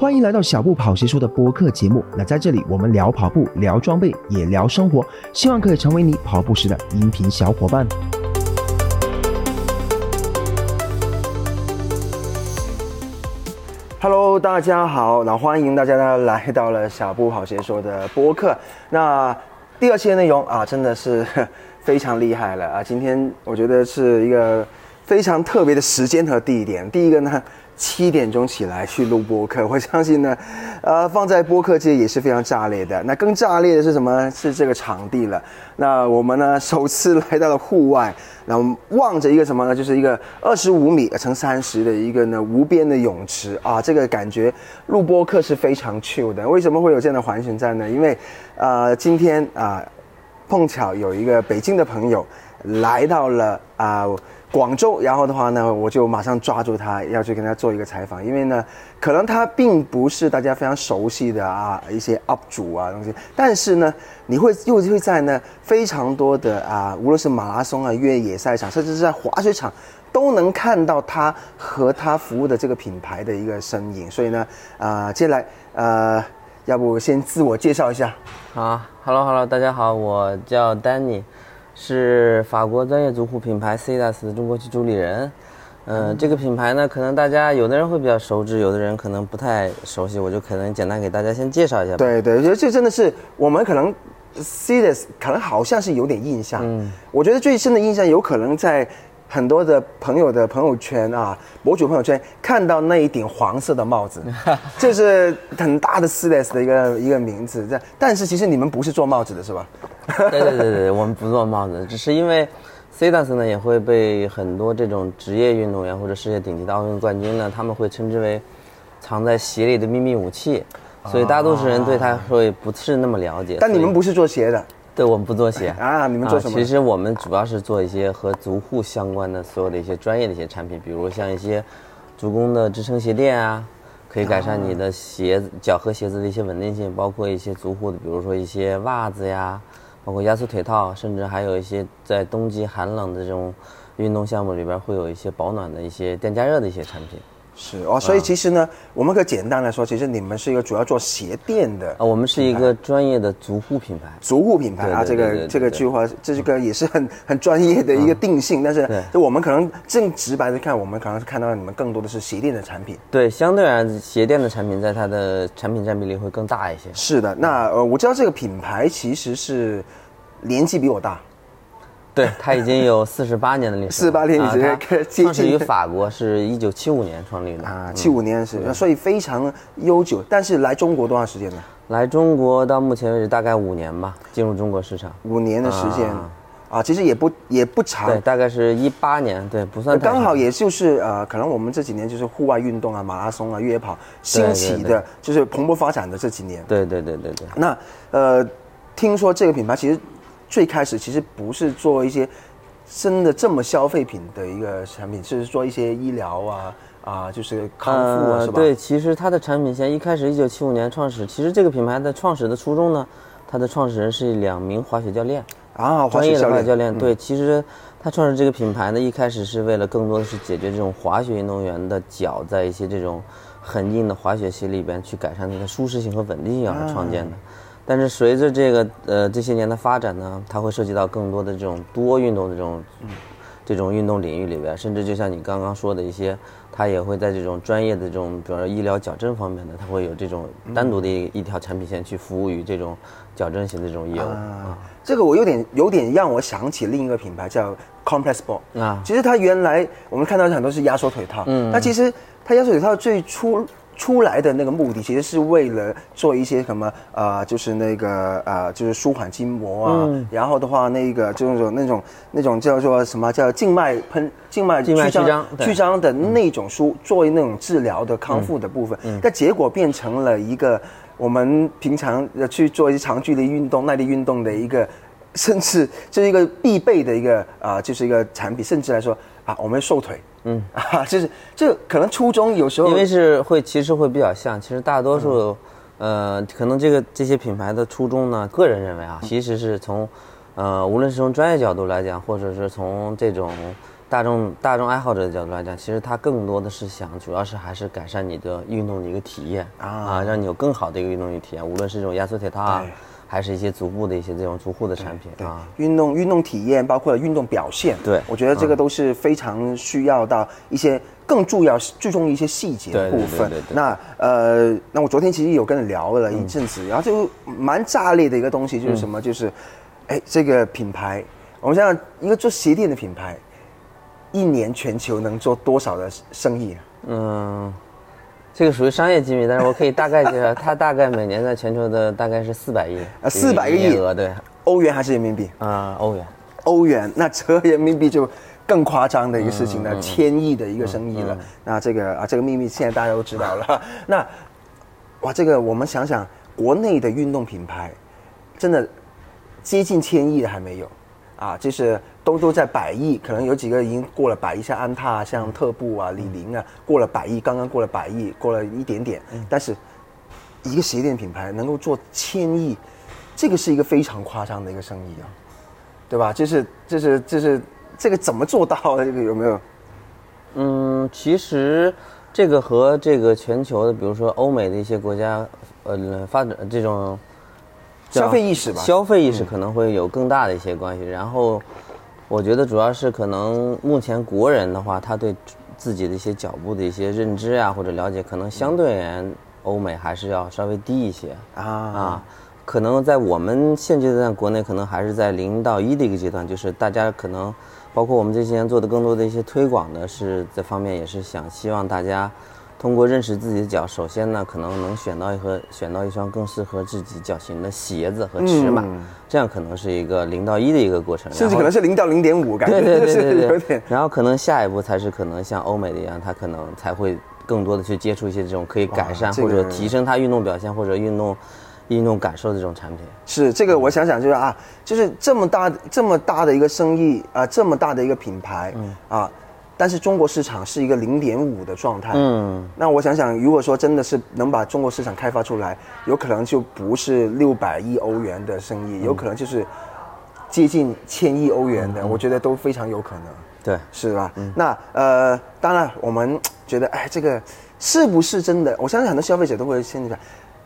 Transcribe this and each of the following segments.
欢迎来到小步跑鞋说的播客节目。那在这里，我们聊跑步，聊装备，也聊生活，希望可以成为你跑步时的音频小伙伴。Hello，大家好，那欢迎大家呢来到了小步跑鞋说的播客。那第二期的内容啊，真的是非常厉害了啊！今天我觉得是一个非常特别的时间和地点。第一个呢。七点钟起来去录播客，我相信呢，呃，放在播客界也是非常炸裂的。那更炸裂的是什么？是这个场地了。那我们呢，首次来到了户外，然后望着一个什么呢？就是一个二十五米乘三十的一个呢无边的泳池啊。这个感觉录播客是非常 chill 的。为什么会有这样的环形站呢？因为，呃，今天啊，碰巧有一个北京的朋友来到了啊。广州，然后的话呢，我就马上抓住他，要去跟他做一个采访，因为呢，可能他并不是大家非常熟悉的啊一些 UP 主啊东西，但是呢，你会又会在呢非常多的啊，无论是马拉松啊、越野赛场，甚至是在滑雪场，都能看到他和他服务的这个品牌的一个身影。所以呢，啊，接下来呃，要不先自我介绍一下。好，Hello Hello，大家好，我叫 Danny。是法国专业足护品牌 c e d a s 的中国区主理人，嗯，这个品牌呢，可能大家有的人会比较熟知，有的人可能不太熟悉，我就可能简单给大家先介绍一下。对对，我觉得这真的是我们可能 c e d a s 可能好像是有点印象，嗯，我觉得最深的印象有可能在。很多的朋友的朋友圈啊，博主朋友圈看到那一顶黄色的帽子，这是很大的 l e s 的一个一个名字。这但是其实你们不是做帽子的是吧？对对对对，我们不做帽子，只是因为 c e d a s 呢也会被很多这种职业运动员或者世界顶级的奥运冠军呢，他们会称之为藏在鞋里的秘密武器，所以大多数人对他会不是那么了解。但你们不是做鞋的。对我们不做鞋啊，你们做什么？其实我们主要是做一些和足护相关的所有的一些专业的一些产品，比如像一些足弓的支撑鞋垫啊，可以改善你的鞋子脚和鞋子的一些稳定性，包括一些足护的，比如说一些袜子呀，包括压缩腿套，甚至还有一些在冬季寒冷的这种运动项目里边会有一些保暖的一些电加热的一些产品。是哦，所以其实呢，我们可简单来说，其实你们是一个主要做鞋垫的啊，我们是一个专业的足护品牌，足护品牌啊，这个这个句话，这个也是很 很专业的一个定性，但是就我们可能正直白的看，我们可能是看到你们更多的是鞋垫的产品，对，相对而言，鞋垫的产品在它的产品占比例会更大一些。是的，那呃，我知道这个品牌其实是年纪比我大。对，它已经有四十八年的历史。四十八年历史，创始于法国，是一九七五年创立的啊，七五年是，所以非常悠久。但是来中国多长时间呢？来中国到目前为止大概五年吧，进入中国市场五年的时间啊，其实也不也不长。对，大概是一八年，对，不算刚好也就是呃，可能我们这几年就是户外运动啊，马拉松啊，越野跑兴起的，就是蓬勃发展的这几年。对对对对对。那呃，听说这个品牌其实。最开始其实不是做一些真的这么消费品的一个产品，是做一些医疗啊啊，就是康复啊，是吧？对，其实它的产品线一开始一九七五年创始，其实这个品牌的创始的初衷呢，它的创始人是两名滑雪教练啊，专业的滑雪教练。对，其实他创始这个品牌呢，一开始是为了更多的是解决这种滑雪运动员的脚在一些这种很硬的滑雪鞋里边去改善它的舒适性和稳定性而创建的。但是随着这个呃这些年的发展呢，它会涉及到更多的这种多运动的这种，这种运动领域里边，甚至就像你刚刚说的一些，它也会在这种专业的这种，比如说医疗矫正方面的，它会有这种单独的一一条产品线去服务于这种矫正型的这种业务。啊，这个我有点有点让我想起另一个品牌叫 Complex Ball 啊，其实它原来我们看到很多是压缩腿套，嗯，那其实它压缩腿套最初。出来的那个目的其实是为了做一些什么呃，就是那个呃，就是舒缓筋膜啊，然后的话那个就是那种那种叫做什么叫静脉喷静脉曲张曲张的那种舒作为那种治疗的康复的部分，嗯。但结果变成了一个我们平常去做一些长距离运动、耐力运动的一个，甚至就是一个必备的一个啊，就是一个产品，甚至来说啊，我们瘦腿。嗯。啊，就是这可能初衷有时候因为是会其实会比较像，其实大多数，呃，可能这个这些品牌的初衷呢，个人认为啊，其实是从，呃，无论是从专业角度来讲，或者是从这种大众大众爱好者的角度来讲，其实它更多的是想，主要是还是改善你的运动的一个体验啊。啊，让你有更好的一个运动体验，无论是这种压缩铁套啊对，还是一些足部的一些这种足护的产品对啊。，运动运动体验包括运动表现，对我觉得这个都是非常需要到一些更重要注重一些细节的部分。对对对那呃，那我昨天其实有跟你聊了一阵子，然后就蛮炸裂的一个东西就是什么，就是哎这个品牌，我们想想一个做鞋垫的品牌，一年全球能做多少的生意啊？嗯，这个属于商业机密，但是我可以大概介绍，它大概每年在全球的大概是四百亿啊400个亿额，对，欧元还是人民币？啊，欧元。欧元，那折人民币就更夸张的一个事情了，嗯千亿的一个生意了。那这个啊，这个秘密现在大家都知道了。那哇，这个我们想想，国内的运动品牌，真的接近千亿的还没有啊，就是都都在百亿，可能有几个已经过了百亿，像安踏、像特步啊、李宁啊，过了百亿，刚刚过了百亿，过了一点点，但是一个鞋垫品牌能够做千亿，这个是一个非常夸张的一个生意啊。对吧？这是这是这是这个怎么做到的？这个有没有？嗯，其实这个和这个全球的，比如说欧美的一些国家，呃，发展这种消费意识吧消费意识可能会有更大的一些关系。然后，我觉得主要是可能目前国人的话，他对自己的一些脚步的一些认知啊或者了解，可能相对而言欧美还是要稍微低一些啊啊。可能在我们现阶段国内，可能还是在零到一的一个阶段，就是大家可能，包括我们这些年做的更多的一些推广呢，是这方面也是想希望大家通过认识自己的脚，首先呢，可能能选到一和选到一双更适合自己脚型的鞋子和尺码，嗯这样可能是一个零到一的一个过程，甚至可能是零到零点五，感觉对对对就 是对对有点然后可能下一步才是可能像欧美的一样，他可能才会更多的去接触一些这种可以改善或者提升他运动表现或者运动运动感受的这种产品。是这个。我想想就是啊，就是这么大这么大的一个生意啊，这么大的一个品牌啊，但是中国市场是一个零点五的状态。嗯，那我想想，如果说真的是能把中国市场开发出来，有可能就不是六百亿欧元的生意，有可能就是接近千亿欧元的，我觉得都非常有可能。对。是吧？那呃，当然我们觉得，哎，这个是不是真的？我相信很多消费者都会现在，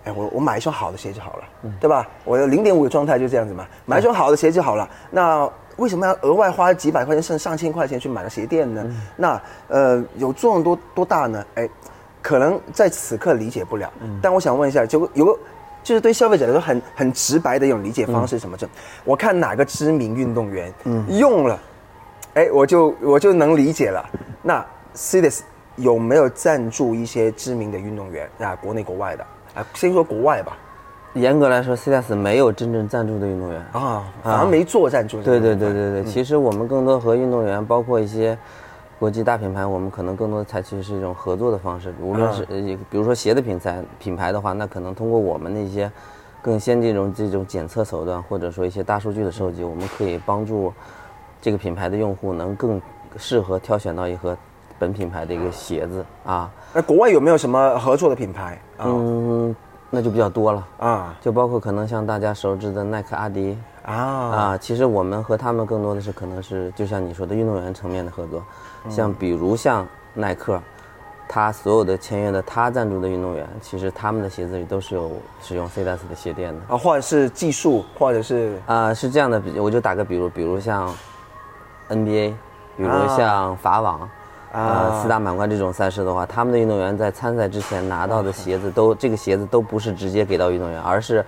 哎，我我买一双好的鞋就好了，对吧？我的零点五的状态就这样子嘛，买一双好的鞋就好了。那为什么要额外花几百块钱甚至上千块钱去买了鞋垫呢？那呃，有作用多多大呢？哎，可能在此刻理解不了。但我想问一下，就有个。就是对消费者来说很很直白的一种理解方式是什么？就我看哪个知名运动员用了，哎，我就我就能理解了。那 c i d i s 有没有赞助一些知名的运动员啊？国内国外的啊？先说国外吧。严格来说，CDS 没有真正赞助的运动员。啊，反而没做赞助。对对对对对，其实我们更多和运动员，包括一些国际大品牌，我们可能更多的采取是一种合作的方式。无论是呃，比如说鞋的品牌品牌的话，那可能通过我们的一些更先进这种这种检测手段，或者说一些大数据的收集，我们可以帮助这个品牌的用户能更适合挑选到一盒本品牌的一个鞋子啊。那国外有没有什么合作的品牌啊？嗯，那就比较多了。啊就包括可能像大家熟知的耐克、阿迪，啊啊，其实我们和他们更多的是可能是就像你说的运动员层面的合作，像比如像耐克，他所有的签约的他赞助的运动员，其实他们的鞋子里都是有使用 CDS 的鞋垫的。啊，或者是技术，或者是啊、是这样的，比我就打个比如，比如像 NBA，比如啊像法网。啊呃，四大满贯这种赛事的话，他们的运动员在参赛之前拿到的鞋子都，这个鞋子都不是直接给到运动员，而是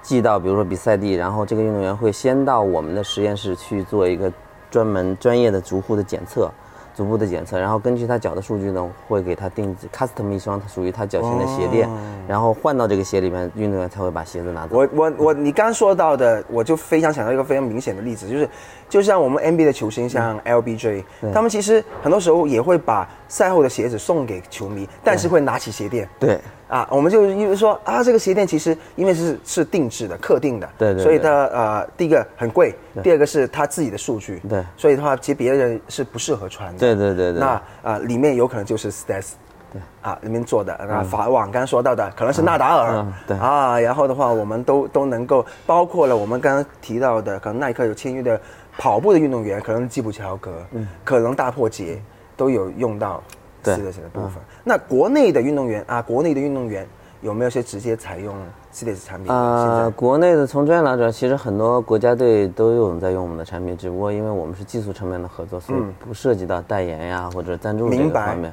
寄到比如说比赛地，然后这个运动员会先到我们的实验室去做一个专门专业的足护的检测，足部的检测，然后根据他脚的数据呢，会给他定制 custom 一双属于他脚型的鞋垫，然后换到这个鞋里面，运动员才会把鞋子拿走。我我我，你刚刚说到的，我就非常想到一个非常明显的例子，就是就像我们 NBA 的球星，像 LBJ，、他们其实很多时候也会把赛后的鞋子送给球迷，但是会拿起鞋垫。对，啊，我们就因为说啊，这个鞋垫其实因为是是定制的、客定的，对对对所以它呃，第一个很贵，第二个是他自己的数据，对。所以的话，其实别人是不适合穿的。对对对对。那啊、里面有可能就是 Stats。对。啊，里面做的那法网刚刚说到的，可能是纳达尔，嗯对。啊，然后的话，我们都都能够包括了我们刚刚提到的，可能耐克有签约的跑步的运动员，可能基普乔格，嗯，可能大破节都有用到 d e s 的部分。那国内的运动员啊，国内的运动员有没有些直接采用 d e s 产品啊？呃，国内的从专业来讲，其实很多国家队都有在用我们的产品，只不过因为我们是技术层面的合作，所以不涉及到代言呀或者赞助这个方面。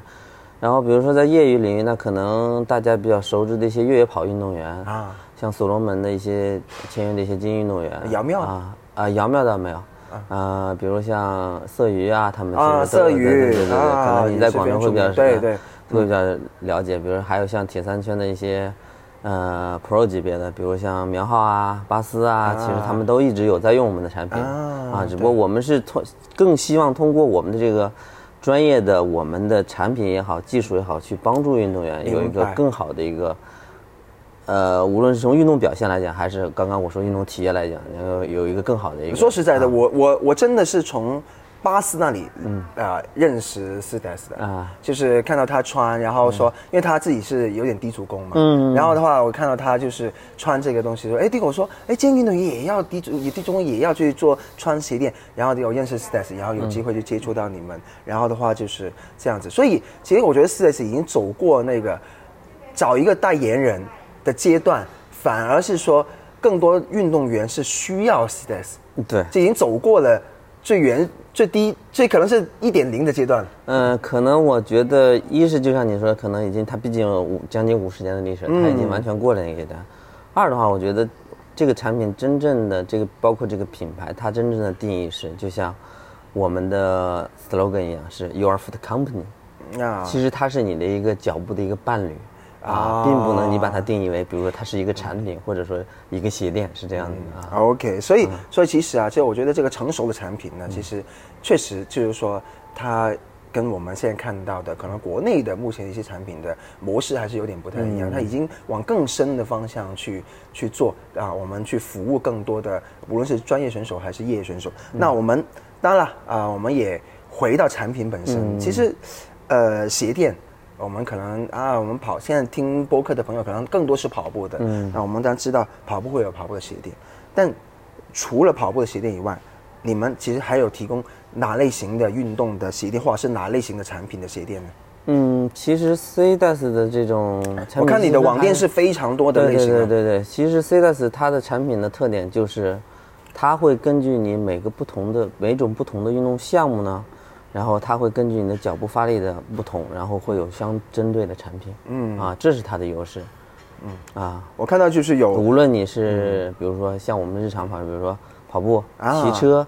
然后比如说在业余领域，那可能大家比较熟知的一些越野跑运动员啊，像所罗门的一些签约的一些精英运动员，姚妙啊啊，姚妙倒没有。啊，比如像色鱼啊，他们啊都色鱼对对对可能你在广州会比较对对会比较了解。比如还有像铁三圈的一些，呃，Pro 级别的，比如像苗浩啊、巴斯啊，其实他们都一直有在用我们的产品啊啊，只不过我们是通更希望通过我们的这个专业的我们的产品也好、技术也好，去帮助运动员有一个更好的一个。呃，无论是从运动表现来讲，还是刚刚我说运动体验来讲，能够有一个更好的一个。说实在的，我我我真的是从巴斯那里，嗯。啊、认识 d e s 的啊。就是看到他穿，然后说，因为他自己是有点低足弓嘛，嗯，然后的话，我看到他就是穿这个东西，说，哎，对我说，哎，健运动员也要低足，也低足弓也要去做穿鞋垫，然后有认识 d e s 然后有机会就接触到你们，然后的话就是这样子，所以其实我觉得 d e s 已经走过那个找一个代言人的阶段，反而是说更多运动员是需要 s i d e s 对，这已经走过了最原、最低、最可能是一点零的阶段了。嗯，可能我觉得，一是就像你说，可能已经它毕竟有五将近五十年的历史，它已经完全过了那个阶段。二的话，我觉得这个产品真正的这个，包括这个品牌，它真正的定义是，就像我们的 slogan 一样，是 Your Foot Company。啊，其实它是你的一个脚步的一个伴侣啊啊，并不能你把它定义为，比如说它是一个产品，或者说一个鞋垫，是这样的啊。OK，所以、所以其实啊，就我觉得这个成熟的产品呢，其实确实就是说它。跟我们现在看到的，可能国内的目前一些产品的模式还是有点不太一样，它已经往更深的方向去去做啊，我们去服务更多的，无论是专业选手还是业余选手。那我们当然了啊，我们也回到产品本身，其实呃鞋垫。我们可能啊，我们跑现在听播客的朋友可能更多是跑步的，嗯，那我们当然知道跑步会有跑步的鞋垫，但除了跑步的鞋垫以外，你们其实还有提供哪类型的运动的鞋垫，或者是哪类型的产品的鞋垫呢？嗯，其实 C d a s 的这种产品，我看你的网店是非常多的类型的，对对对对，其实 C d a s 它的产品的特点就是，它会根据你每个不同的每种不同的运动项目呢，然后它会根据你的脚步发力的不同，然后会有相针对的产品。嗯。啊，这是它的优势。嗯。啊，我看到就是有无论你是比如说像我们日常跑，比如说跑步、啊。骑车，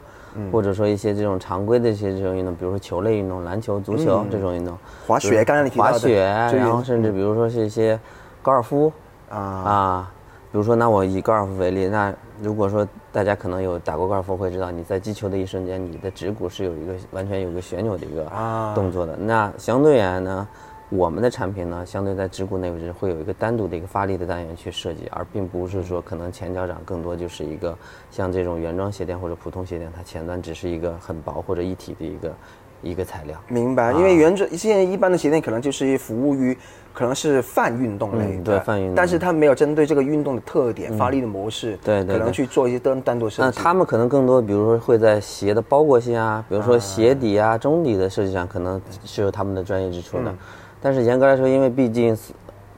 或者说一些这种常规的一些这种运动，比如说球类运动，篮球、足球这种运动，滑雪，刚才你提到的滑雪，然后甚至比如说是一些高尔夫。啊。啊，比如说那我以高尔夫为例，那如果说大家可能有打过高尔夫，会知道你在击球的一瞬间，你的指骨是有一个完全有个旋钮的一个啊动作的。那相对而言呢，我们的产品呢，相对在指骨内置会有一个单独的一个发力的单元去设计，而并不是说可能前脚掌更多就是一个像这种原装鞋垫或者普通鞋垫，它前端只是一个很薄或者一体的一个一个材料。明白，因为原则现在一般的鞋垫可能就是服务于可能是泛运动类对泛运动。但是它没有针对这个运动的特点、发力的模式，对对对。可能去做一些单单独设计。那他们可能更多，比如说会在鞋的包裹性啊，比如说鞋底啊、中底的设计上，可能是有他们的专业之处的。但是严格来说，因为毕竟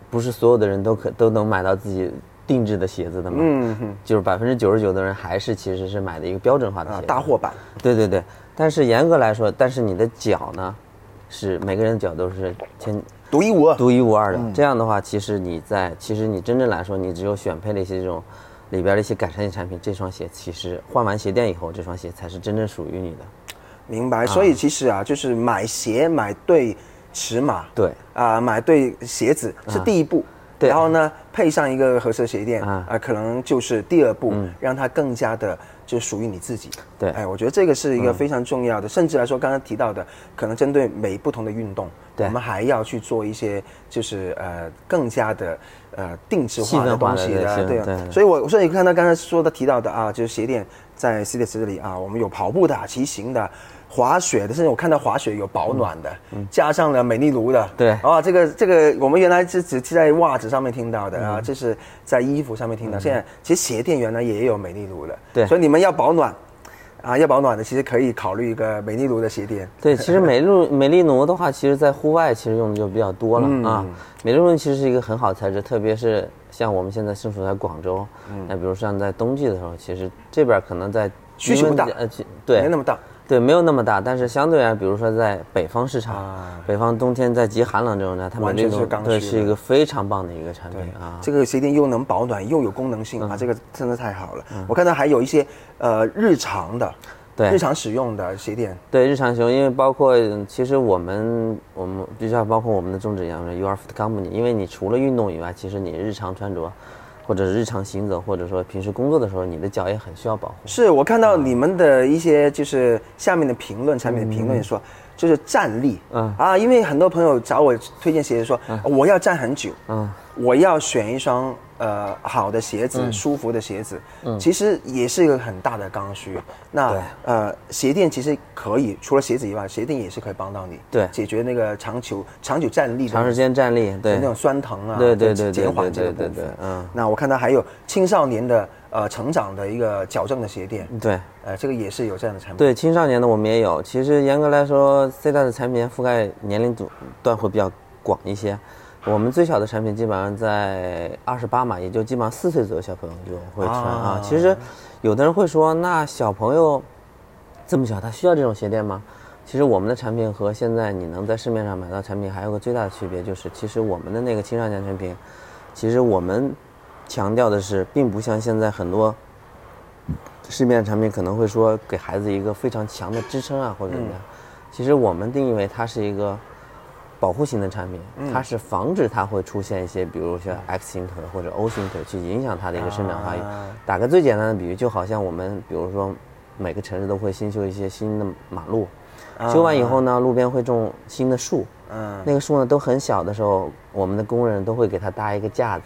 不是所有的人都可都能买到自己定制的鞋子的嘛，嗯哼就是百分之九十九的人还是其实是买的一个标准化的鞋啊。大货版，对对对，但是严格来说，但是你的脚呢，是每个人的脚都是天独一无二。独一无二的。这样的话，其实你在其实你真正来说，你只有选配了一些这种里边的一些改善性产品，这双鞋其实换完鞋垫以后，这双鞋才是真正属于你的。明白，所以其实啊，就是买鞋买对尺码，对。啊、买对鞋子是第一步，对。然后呢配上一个合适的鞋垫啊。啊、可能就是第二步，让它更加的就属于你自己。对哎，我觉得这个是一个非常重要的，甚至来说刚刚提到的，可能针对每不同的运动，对我们还要去做一些就是呃更加的呃定制化的东西的，对所以我所以看到刚才说的提到的啊，就是鞋垫在 C 列这里啊，我们有跑步的、骑行的。滑雪的，甚至我看到滑雪有保暖的，加上了美丽奴的，嗯对。啊，这个这个我们原来是只在袜子上面听到的嗯。啊，这是在衣服上面听到，现在其实鞋垫原来也有美丽奴的，对。所以你们要保暖，啊要保暖的，其实可以考虑一个美丽奴的鞋垫。对，其实美丽 美丽奴的话，其实在户外其实用的就比较多了、嗯。啊。美丽奴其实是一个很好的材质，特别是像我们现在身处在广州，那比如像在冬季的时候，其实这边可能在需求不大。呃，其对，没那么大。对，没有那么大，但是相对啊，比如说在北方市场，啊北方冬天在极寒冷这种呢，它美完全是丽奴对是一个非常棒的一个产品啊。这个鞋垫又能保暖又有功能性嗯啊，这个真的太好了。我看到还有一些呃日常的，对日常使用的鞋垫，对日常使用，因为包括嗯其实我们我们就像包括我们的宗旨一样，You are fit company，因为你除了运动以外，其实你日常穿着，或者日常行走，或者说平时工作的时候，你的脚也很需要保护。是我看到你们的一些就是下面的评论，产品的评论说。就是站立，嗯。啊，因为很多朋友找我推荐鞋子说，我要站很久，嗯，我要选一双呃好的鞋子，舒服的鞋子，嗯。其实也是一个很大的刚需。那呃，鞋垫其实可以，除了鞋子以外，鞋垫也是可以帮到你，对解决那个长久长久站立长时间站立，对。那种酸疼啊，对对对对减缓这个部分对对对。嗯。那我看到还有青少年的呃成长的一个矫正的鞋垫，对。呃，这个也是有这样的产品。对青少年的我们也有，其实严格来说，C 大的产品覆盖年龄组段会比较广一些。我们最小的产品基本上在二十八码，也就基本上四岁左右小朋友就会穿啊啊其实有的人会说，那小朋友这么小，他需要这种鞋垫吗？其实我们的产品和现在你能在市面上买到产品还有个最大的区别，就是其实我们的那个青少年产品，其实我们强调的是，并不像现在很多市面产品可能会说给孩子一个非常强的支撑啊，或者怎么样。其实我们定义为它是一个保护型的产品，它是防止它会出现一些，比如说 X 型腿或者 O 型腿去影响它的一个生长发育。啊。打个最简单的比喻，就好像我们比如说每个城市都会新修一些新的马路，修完以后呢，路边会种新的树，嗯，那个树呢都很小的时候，我们的工人都会给它搭一个架子，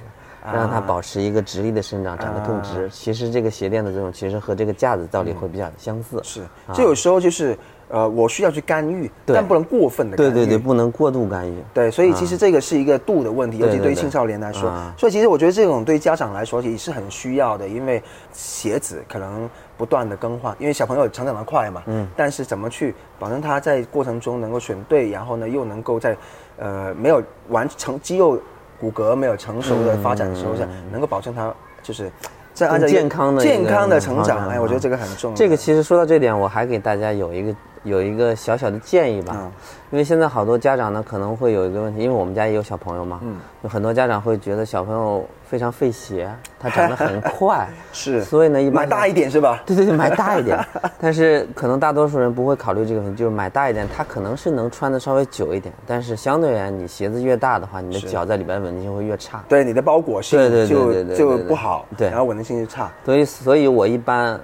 让它保持一个直立的生长，长得更直。其实这个鞋垫的这种，其实和这个架子道理会比较相似。是，这有时候就是呃，我需要去干预，但不能过分的干预。对对对，不能过度干预。对，所以其实这个是一个度的问题，尤其对于青少年来说啊。所以其实我觉得这种对家长来说也是很需要的，因为鞋子可能不断的更换，因为小朋友成长的快嘛。嗯。但是怎么去保证他在过程中能够选对，然后呢又能够在呃没有完成肌肉骨骼没有成熟的发展的时候，是能够保证他就是在按照健康的健康的成长。展哎，我觉得这个很重要。这个其实说到这点，我还给大家有一个有一个小小的建议吧，嗯因为现在好多家长呢可能会有一个问题，因为我们家也有小朋友嘛，嗯有很多家长会觉得小朋友非常费鞋，他长得很快，是，所以呢一般买大一点是吧？对对对，买大一点。但是可能大多数人不会考虑这个问题，就是买大一点，它可能是能穿的稍微久一点，但是相对而言，你鞋子越大的话，你的脚在里边稳定性会越差。对你的包裹性就就不好，对然后稳定性就差。所以，所以我一般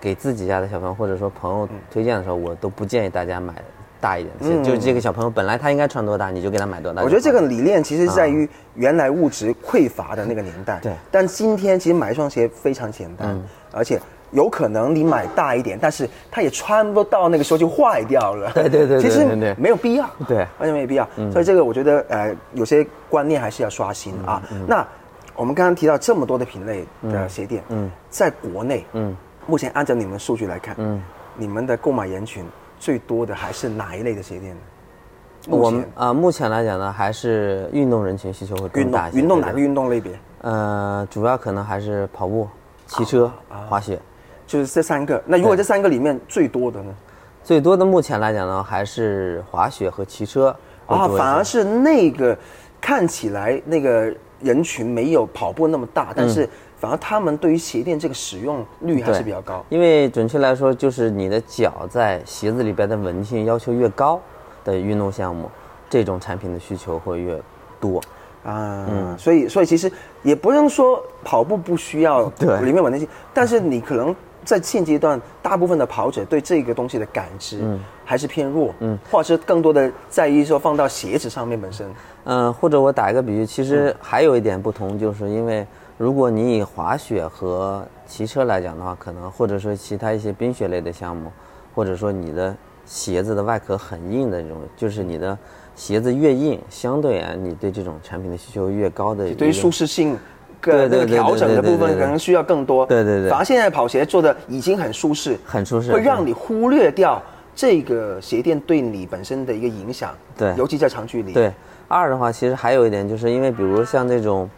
给自己家的小朋友或者说朋友推荐的时候，我都不建议大家买大一点的鞋，就是这个小朋友本来他应该穿多大，你就给他买多大。我觉得这个理念其实在于原来物质匮乏的那个年代，对。但今天其实买一双鞋非常简单，而且有可能你买大一点，但是它也穿不到那个时候就坏掉了。对对对对其实没有必要，对。完全没有必要。所以这个我觉得呃，有些观念还是要刷新啊。那我们刚刚提到这么多的品类的鞋店，嗯，在国内，嗯，目前按照你们数据来看，嗯，你们的购买人群最多的还是哪一类的鞋垫呢？我们啊、目前来讲呢，还是运动人群需求会更大一些。运动哪个运动类别？呃，主要可能还是跑步、骑车、滑雪。就是这三个。那如果这三个里面最多的呢？最多的目前来讲呢，还是滑雪和骑车会啊。反而是那个看起来那个人群没有跑步那么大，但是反而他们对于鞋垫这个使用率还是比较高。因为准确来说，就是你的脚在鞋子里边的稳定性要求越高的运动项目，这种产品的需求会越多。啊，所以所以其实也不能说跑步不需要 对。里面稳定性，但是你可能在现阶段，大部分的跑者对这个东西的感知还是偏弱，嗯，或者是更多的在意说放到鞋子上面本身，嗯，或者我打一个比喻，其实还有一点不同，就是因为如果你以滑雪和骑车来讲的话，可能或者说其他一些冰雪类的项目，或者说你的鞋子的外壳很硬的这种，就是你的鞋子越硬，相对啊，你对这种产品的需求越高的。对于舒适性个那个对对对调整的部分可能需要更多。对对对反而现在跑鞋做的已经很舒适，很舒适会让你忽略掉这个鞋垫对你本身的一个影响。对尤其在长距离。对，二的话，其实还有一点，就是因为比如像这种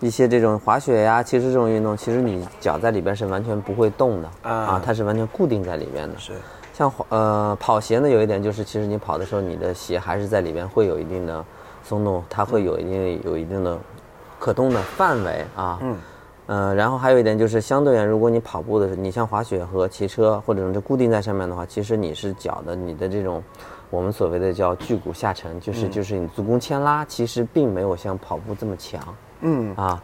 一些这种滑雪呀，其实这种运动，其实你脚在里边是完全不会动的啊啊，它是完全固定在里边的。是。像滑呃跑鞋呢，有一点就是，其实你跑的时候，你的鞋还是在里边会有一定的松动，它会有一定有一定的可动的范围啊。嗯。呃，然后还有一点就是，相对而言，如果你跑步的时候，你像滑雪和骑车或者是固定在上面的话，其实你是脚的你的这种我们所谓的叫距骨下沉，就是、就是你足弓牵拉，其实并没有像跑步这么强。嗯啊，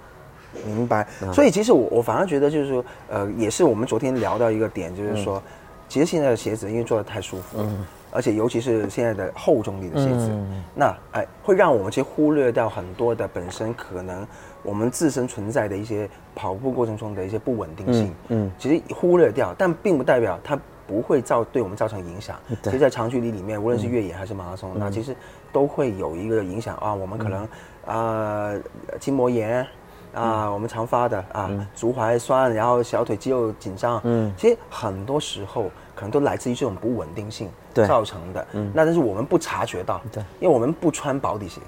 明白。所以其实我我反而觉得就是说，呃，也是我们昨天聊到一个点，就是说，其实现在的鞋子因为做的太舒服，嗯，而且尤其是现在的厚重力的鞋子，嗯那哎会让我们去忽略掉很多的本身可能我们自身存在的一些跑步过程中的一些不稳定性，嗯，其实忽略掉，但并不代表它。不会造对我们造成影响。其实，在长距离里面，无论是越野还是马拉松，那其实都会有一个影响啊。我们可能啊筋膜炎啊，我们常发的啊足踝酸，然后小腿肌肉紧张。嗯，其实很多时候可能都来自于这种不稳定性造成的。嗯，那但是我们不察觉到，对，因为我们不穿薄底鞋，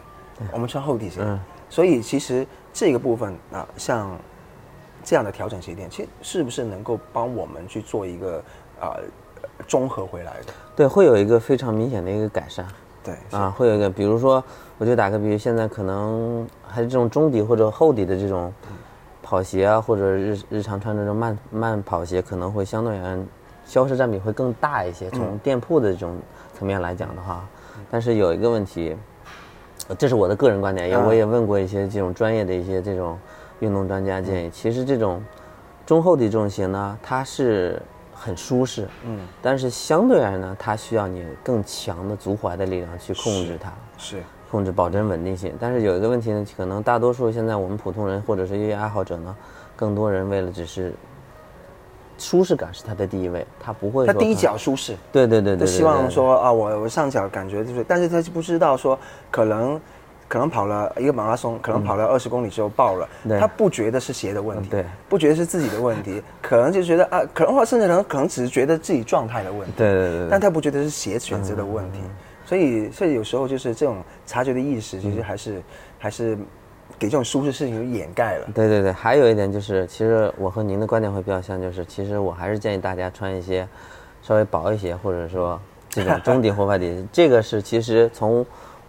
我们穿厚底鞋，嗯。所以其实这个部分啊，像这样的调整鞋垫，其实是不是能够帮我们去做一个啊综合回来的？对，会有一个非常明显的一个改善。对啊，会有一个，比如说，我就打个比喻，现在可能还是这种中底或者厚底的这种跑鞋啊，或者日日常穿这种慢慢跑鞋，可能会相对而言销售占比会更大一些。从店铺的这种层面来讲的话，但是有一个问题，呃这是我的个人观点，也我也问过一些这种专业的一些这种运动专家建议，其实这种中厚底这种鞋呢，它是。很舒适，嗯，但是相对而言呢，它需要你更强的足踝的力量去控制它，是控制保证稳定性。但是有一个问题呢，可能大多数现在我们普通人或者是业余爱好者呢，更多人为了只是舒适感是他的第一位，他不会他第一脚舒适，对对对希望说啊，我我上脚感觉就是，但是他就不知道说可能。可能跑了一个马拉松，可能跑了二十公里之后爆了，他不觉得是鞋的问题，对，不觉得是自己的问题，可能就觉得啊，可能或甚至可能可能只是觉得自己状态的问题，对对对，但他不觉得是鞋选择的问题，所以所以有时候就是这种察觉的意识，其实还是还是给这种舒适事情掩盖了。对对对，还有一点就是，其实我和您的观点会比较像，就是其实我还是建议大家穿一些稍微薄一些，或者说这种中底 或外底，这个是其实从。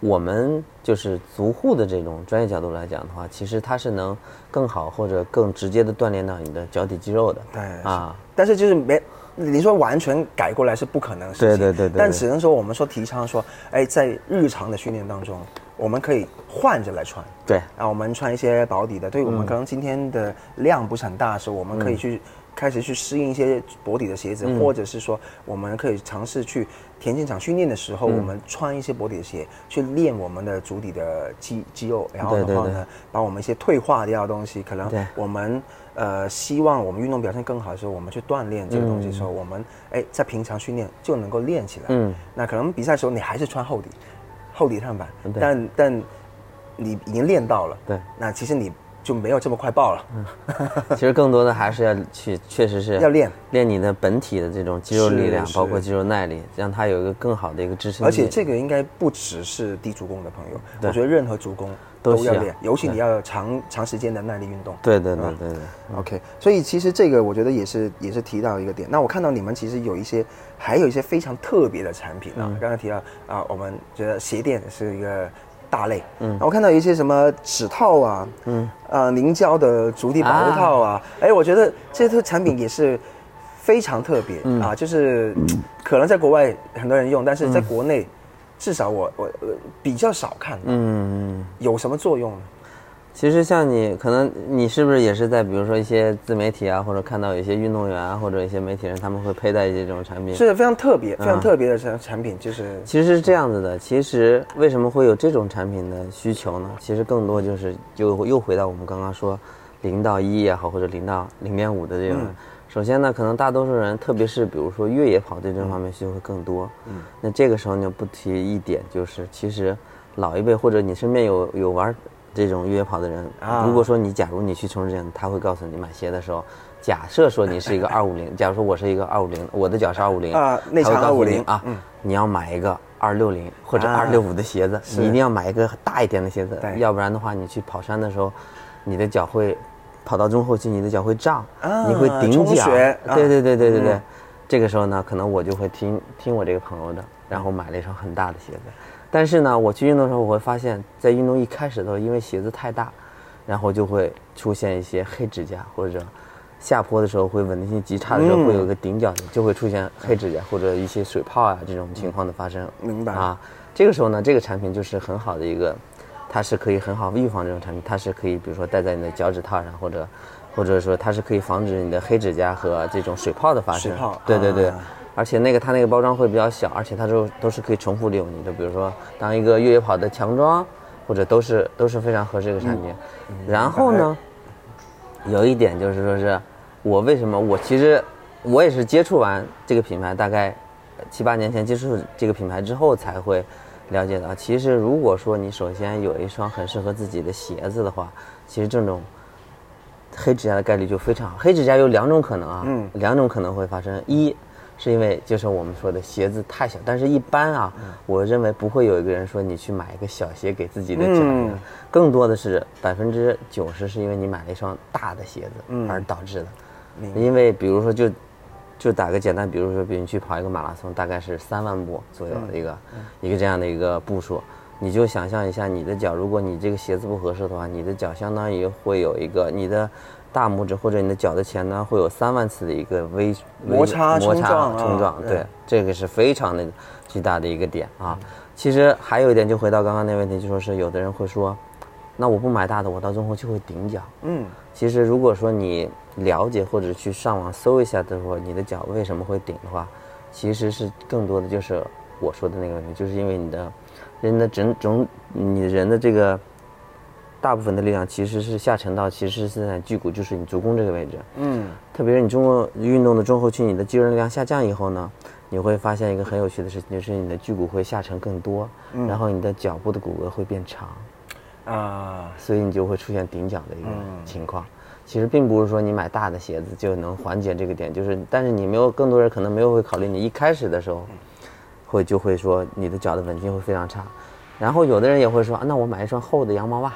我们就是足护的这种专业角度来讲的话，其实它是能更好或者更直接的锻炼到你的脚底肌肉的。对啊，但是就是没，你说完全改过来是不可能的事情。对对对对。但只能说我们说提倡说，哎，在日常的训练当中，我们可以换着来穿。对。啊，我们穿一些薄底的，对于我们可能今天的量不是很大的时候，我们可以去。开始去适应一些薄底的鞋子，或者是说，我们可以尝试去田径场训练的时候，我们穿一些薄底的鞋，去练我们的足底的肌肌肉。然后的话呢，把我们一些退化掉的东西，可能我们呃希望我们运动表现更好的时候，我们去锻炼这个东西的时候，我们哎在平常训练就能够练起来。嗯，那可能比赛的时候你还是穿厚底，厚底碳板，但但你已经练到了。对，那其实你。就没有这么快爆了。嗯 其实更多的还是要去，确实是要练练你的本体的这种肌肉力量，包括肌肉耐力，让它有一个更好的一个支撑。而且这个应该不只是低足弓的朋友，我觉得任何足弓都要练，尤其你要长长时间的耐力运动。对对对对对。OK，所以其实这个我觉得也是也是提到一个点。那我看到你们其实有一些还有一些非常特别的产品啊，刚才提到啊，我们觉得鞋垫是一个。大类，嗯，我看到一些什么指套啊，嗯，啊，凝胶的足底保护套啊，哎，我觉得这些产品也是非常特别啊，就是可能在国外很多人用，但是在国内至少我我比较少看，嗯，有什么作用呢？其实像你，可能你是不是也是在比如说一些自媒体啊，或者看到有一些运动员啊，或者一些媒体人，他们会佩戴一些这种产品，是非常特别、非常特别的产产品，就是其实是这样子的。其实为什么会有这种产品的需求呢？其实更多就是就又回到我们刚刚说零到一也好，或者零到零点五的这种。首先呢，可能大多数人，特别是比如说越野跑对这方面需求会更多。嗯，那这个时候你不提一点，就是其实老一辈或者你身边有有玩。这种越野跑的人，啊。如果说你假如你去城市这样，他会告诉你买鞋的时候，假设说你是一个二五零，假如说我是一个二五零，我的脚是二五零啊内长二五零啊，你要买一个二六零或者啊二六五的鞋子，是。你一定要买一个大一点的鞋子，要不然的话，你去跑山的时候，你的脚会跑到中后期，你的脚会胀，啊你会顶脚。对对对对对对。嗯。这个时候呢，可能我就会听听我这个朋友的，然后买了一双很大的鞋子。但是呢，我去运动的时候，我会发现，在运动一开始的时候，因为鞋子太大，然后就会出现一些黑指甲，或者下坡的时候会稳定性极差的时候，嗯会有一个顶角的，就会出现黑指甲或者一些水泡啊这种情况的发生。明白啊，这个时候呢，这个产品就是很好的一个，它是可以很好预防这种产品，它是可以比如说戴在你的脚趾套上，或者或者说它是可以防止你的黑指甲和这种水泡的发生。水泡对对对。啊而且那个它那个包装会比较小，而且它都都是可以重复利用你的，比如说当一个越野跑的强装，或者都是都是非常合适这个产品。然后呢，有一点就是说是，我为什么我其实我也是接触完这个品牌，大概七八年前接触这个品牌之后才会了解到，其实如果说你首先有一双很适合自己的鞋子的话，其实这种黑指甲的概率就非常好。黑指甲有两种可能啊，嗯两种可能会发生，一。是因为就是我们说的鞋子太小，但是一般啊，我认为不会有一个人说你去买一个小鞋给自己的脚更多的是百分之九十是因为你买了一双大的鞋子而导致的。因为比如说就就打个简单，比如说，比如你去跑一个马拉松，大概是三万步左右的一个、一个这样的一个步数，你就想象一下你的脚，如果你这个鞋子不合适的话，你的脚相当于会有一个你的大拇指或者你的脚的前端会有三万次的一个微微摩擦摩擦冲撞对对，这个是非常的巨大的一个点啊。其实还有一点，就回到刚刚那个问题，就说是有的人会说，那我不买大的，我到中后期会顶脚。嗯其实如果说你了解或者去上网搜一下的时候，你的脚为什么会顶的话，其实是更多的就是我说的那个问题，就是因为你的人的整整你人的这个大部分的力量其实是下沉到其实是在距骨，就是你足弓这个位置。嗯。特别是你中国运动的中后期，你的肌肉力量下降以后呢，你会发现一个很有趣的事情，就是你的距骨会下沉更多，然后你的脚部的骨骼会变长。啊，所以你就会出现顶脚的一个情况。其实并不是说你买大的鞋子就能缓解这个点，就是但是你没有更多人可能没有会考虑你一开始的时候，会就会说你的脚的稳定会非常差，然后有的人也会说，啊那我买一双厚的羊毛袜，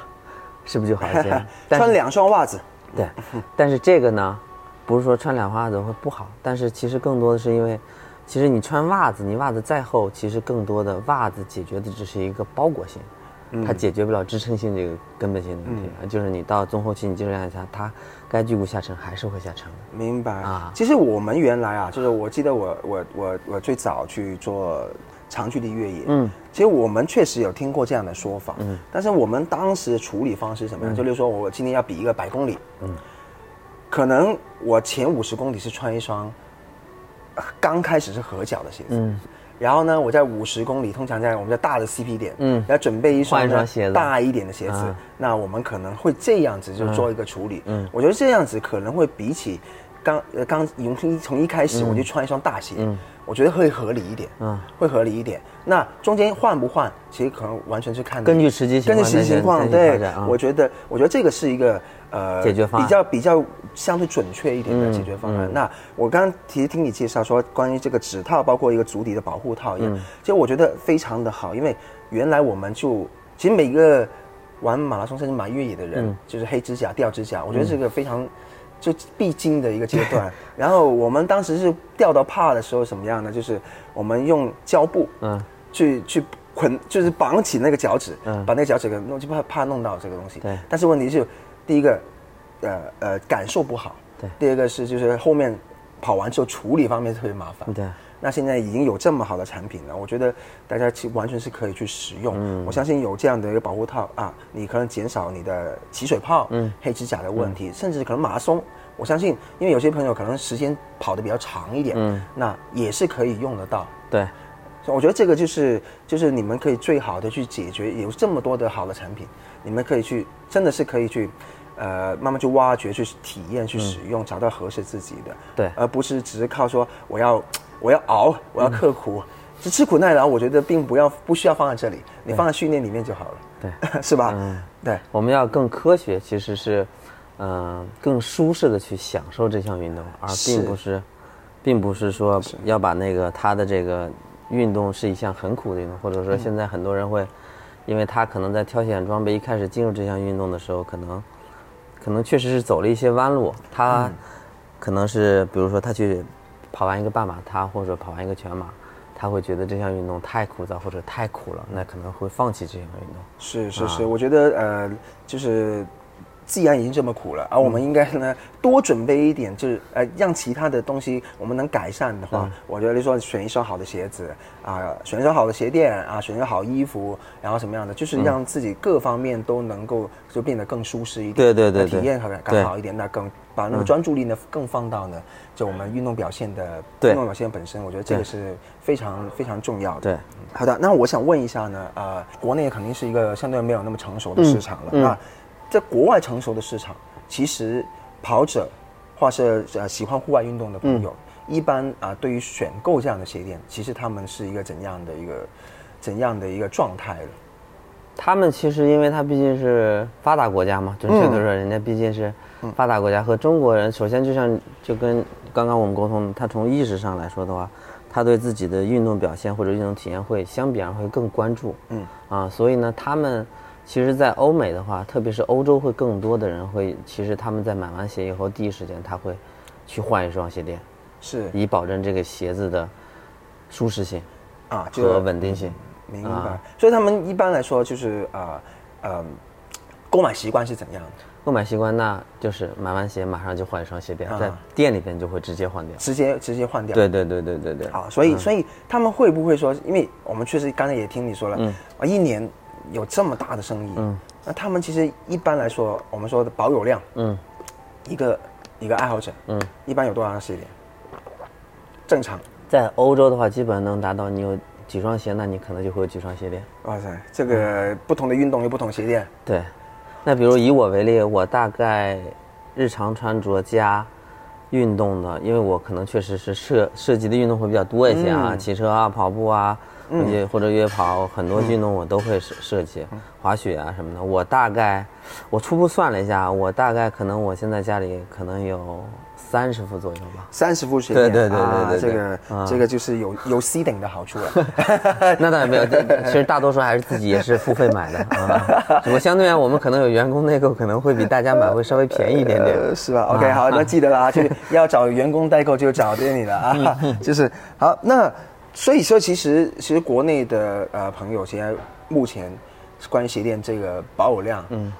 是不是就好一些？穿两双袜子，对，但是这个呢，不是说穿两双袜子会不好，但是其实更多的是因为，其实你穿袜子，你袜子再厚，其实更多的袜子解决的只是一个包裹性，它解决不了支撑性这个根本性的问题，就是你到中后期你肌肉量下，它该距骨下沉还是会下沉的。明白。啊。其实我们原来啊，就是我记得我我我我最早去做长距离越野，嗯，其实我们确实有听过这样的说法，嗯，但是我们当时的处理方式是什么样？就例如说我今天要比一个百公里，嗯，可能我前五十公里是穿一双呃刚开始是合脚的鞋子，嗯。然后呢，我在五十公里，通常在我们叫大的 CP 点，嗯。要准备一双一双鞋子。大一点的鞋子，啊。那我们可能会这样子就做一个处理。嗯。我觉得这样子可能会比起刚呃刚从一从一开始我就穿一双大鞋，嗯。我觉得会合理一点，嗯。会合理一点。那中间换不换，其实可能完全是看根据实际情况根据况实际情况，对我觉得我觉得这个是一个呃解决方案比较比较相对准确一点的嗯解决方案。那我刚刚其实听你介绍说关于这个指套，包括一个足底的保护套一样，其实我觉得非常的好，因为原来我们就其实每个玩马拉松甚至马越野的人，嗯。就是黑指甲、掉指甲，我觉得这个非常。就必经的一个阶段，然后我们当时是掉到怕的时候什么样呢？就是我们用胶布，嗯去去捆，就是绑起那个脚趾，嗯把那个脚趾给弄，就怕怕弄到这个东西。对但是问题是，第一个，呃呃，感受不好。对第二个是就是后面跑完之后处理方面特别麻烦。对。那现在已经有这么好的产品了，我觉得大家其实完全是可以去使用。嗯我相信有这样的一个保护套啊，你可能减少你的起水泡、嗯黑指甲的问题，甚至可能马拉松。我相信，因为有些朋友可能时间跑得比较长一点，嗯那也是可以用得到。对，所以我觉得这个就是就是你们可以最好的去解决，有这么多的好的产品，你们可以去真的是可以去，呃，慢慢去挖掘、去体验、去使用，找到合适自己的，对而不是只是靠说我要我要熬，我要刻苦，这吃苦耐劳，我觉得并不要不需要放在这里，你放在训练里面就好了，对，是吧？嗯。对，我们要更科学，其实是，嗯、更舒适的去享受这项运动，而并不是，并不是说要把那个他的这个运动是一项很苦的运动，或者说现在很多人会，因为他可能在挑选装备一开始进入这项运动的时候，可能，可能确实是走了一些弯路，他可能是比如说他去跑完一个半马，他或者跑完一个全马。他会觉得这项运动太枯燥或者太苦了，那可能会放弃这项运动。是是是，我觉得呃，就是既然已经这么苦了，而我们应该呢多准备一点，就是呃让其他的东西我们能改善的话，我觉得你说选一双好的鞋子啊、选一双好的鞋垫啊，选一双好衣服，然后什么样的，就是让自己各方面都能够就变得更舒适一点，对对对对。体验感对。更好一点，那更把那个专注力呢更放到呢就我们运动表现的对。运动表现本身，我觉得这个是非常非常重要的。对，好的，那我想问一下呢，呃，国内肯定是一个相对没有那么成熟的市场了。嗯嗯。那在国外成熟的市场，其实跑者或是呃喜欢户外运动的朋友，嗯。一般啊、对于选购这样的鞋垫，其实他们是一个怎样的一个怎样的一个状态的？他们其实因为他毕竟是发达国家嘛，准确的说，人家毕竟是发达国家，和中国人首先就像就跟刚刚我们沟通，他从意识上来说的话，他对自己的运动表现或者运动体验会相比而会更关注，嗯。啊，所以呢，他们其实，在欧美的话，特别是欧洲，会更多的人会，其实他们在买完鞋以后，第一时间他会去换一双鞋垫，是以保证这个鞋子的舒适性啊，就和稳定性。明白。啊所以他们一般来说就是呃呃，购买习惯是怎样的？购买习惯，那就是买完鞋马上就换一双鞋垫，啊在店里边就会直接换掉。直接直接换掉？对对对对对对。啊，所以所以他们会不会说，因为我们确实刚才也听你说了，嗯啊，一年有这么大的生意，嗯。那他们其实一般来说，我们说的保有量，嗯。一个一个爱好者，嗯，一般有多少双鞋垫？正常，在欧洲的话，基本能达到你有几双鞋，那你可能就会有几双鞋垫。哇塞，这个不同的运动有不同鞋垫，对，那比如以我为例，我大概日常穿着加运动的，因为我可能确实是涉涉及的运动会比较多一些啊，嗯。骑车啊、跑步啊，或者或者约跑，很多运动我都会涉涉及，滑雪啊什么的。我大概我初步算了一下，我大概可能我现在家里可能有三十副左右吧。三十副鞋垫，对对对这个啊这个就是有有 C 顶的好处了。那当然没有，这其实大多数还是自己也是付费买的啊。我相对而言，我们可能有员工代购，可能会比大家买会稍微便宜一点点。呃，是吧？OK，好，那记得了啊，就是要找员工代购就找这里了啊，就是好。那所以说，其实其实国内的呃朋友，现在目前关于鞋垫这个保有量，嗯，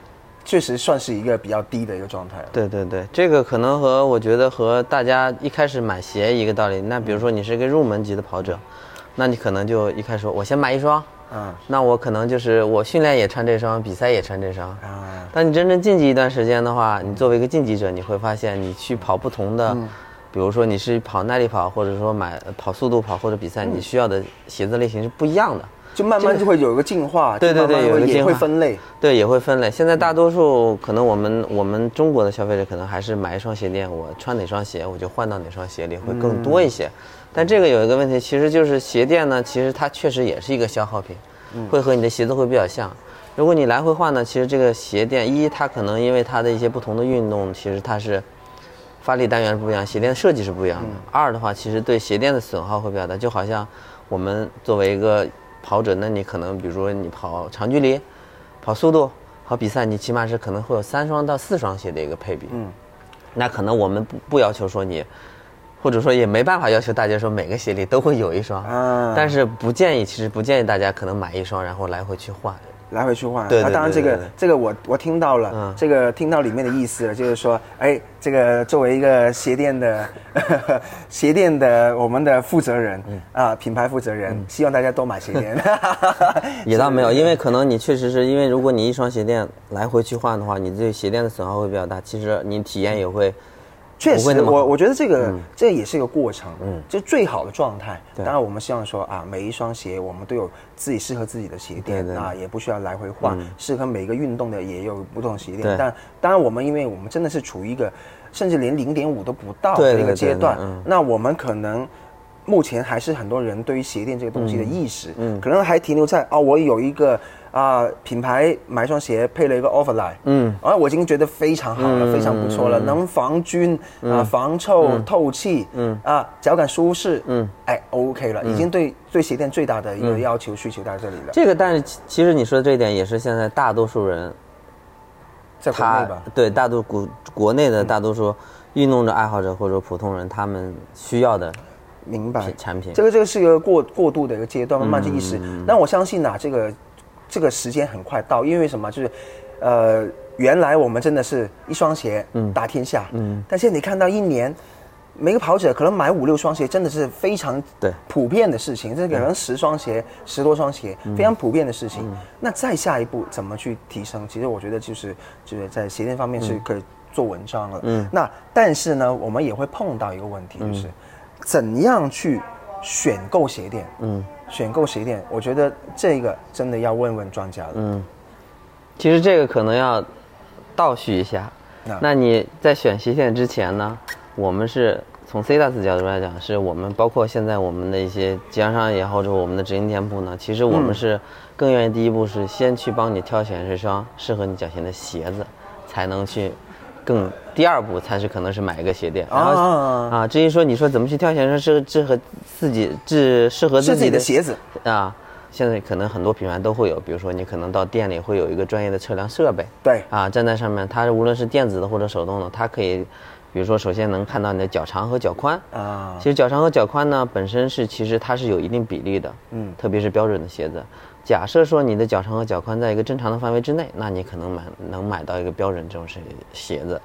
确实算是一个比较低的一个状态。对对对，这个可能和我觉得和大家一开始买鞋一个道理。那比如说你是一个入门级的跑者，那你可能就一开始说我先买一双，嗯那我可能就是我训练也穿这双，比赛也穿这双。啊，但你真正晋级一段时间的话，你作为一个晋级者，你会发现你去跑不同的，比如说你是跑耐力跑，或者说买跑速度跑或者比赛，你需要的鞋子类型是不一样的。就慢慢就会有一个进化，对对对有一个进化会分类。对，也会分类。现在大多数可能我们我们中国的消费者可能还是买一双鞋垫，我穿哪双鞋我就换到哪双鞋里会更多一些。但这个有一个问题，其实就是鞋垫呢，其实它确实也是一个消耗品，会和你的鞋子会比较像。如果你来回换呢，其实这个鞋垫一它可能因为它的一些不同的运动，其实它是发力单元是不一样，鞋垫设计是不一样的。二的话，其实对鞋垫的损耗会比较大，就好像我们作为一个跑者，那你可能比如说你跑长距离、跑速度、跑比赛，你起码是可能会有三双到四双鞋的一个配比。嗯，那可能我们不不要求说你，或者说也没办法要求大家说每个鞋里都会有一双，啊但是不建议，其实不建议大家可能买一双然后来回去换。来回去换。对对那当然，这个这个我我听到了，嗯这个听到里面的意思了，就是说，哎，这个作为一个鞋店的 鞋店的我们的负责人嗯啊，品牌负责人，希望大家多买鞋垫。也倒没有，因为可能你确实是因为如果你一双鞋垫来回去换的话，你对鞋垫的损耗会比较大，其实你体验也会确实，我我觉得这个、这也是一个过程，嗯。嗯，就最好的状态。当然，我们希望说啊，每一双鞋我们都有自己适合自己的鞋垫，啊，也不需要来回换，适合每个运动的也有不同的鞋垫。但当然，我们因为我们真的是处于一个甚至连零点五都不到的一个阶段那我们可能。目前还是很多人对于鞋垫这个东西的意识，嗯。可能还停留在哦，我有一个啊、品牌买一双鞋配了一个 offerline，嗯，啊我已经觉得非常好了，非常不错了，能防菌啊、防臭、透气，嗯。啊，脚感舒适，嗯，哎，OK 了，已经对对鞋垫最大的一个要求需求在这里了，这个，但是其其实你说的这一点也是现在大多数人在国他内吧，对大多国国内的大多数运动的爱好者或者普通人，他们需要的明白。产品。这个这个是一个过过渡的一个阶段，慢慢去意识。但我相信啊，这个这个时间很快到，因为什么？就是，呃，原来我们真的是一双鞋打天下，嗯，但现在你看到一年。每个跑者可能买五六双鞋，真的是非常对普遍的事情。这可能十双鞋、十多双鞋，非常普遍的事情。那再下一步怎么去提升？其实我觉得就是就是在鞋垫方面是可以做文章了。嗯，那但是呢，我们也会碰到一个问题，就是怎样去选购鞋垫？嗯，选购鞋垫，我觉得这个真的要问问专家了。嗯，其实这个可能要倒叙一下那。那你在选鞋垫之前呢，我们是从 C 大 S 角度来讲，是我们包括现在我们的一些经销商也好，或者我们的直营店铺呢，其实我们是更愿意第一步是先去帮你挑选这双适合你脚型的鞋子，才能去更第二步才是可能是买一个鞋垫。然后啊啊，至于说你说怎么去挑选说适适合自己自适合自己的的鞋子，啊，现在可能很多品牌都会有，比如说你可能到店里会有一个专业的测量设备，对。啊，站在上面，它无论是电子的或者手动的，它可以，比如说首先能看到你的脚长和脚宽。啊。其实脚长和脚宽呢，本身是其实它是有一定比例的，嗯，特别是标准的鞋子。假设说你的脚长和脚宽在一个正常的范围之内，那你可能买能买到一个标准这种鞋鞋子。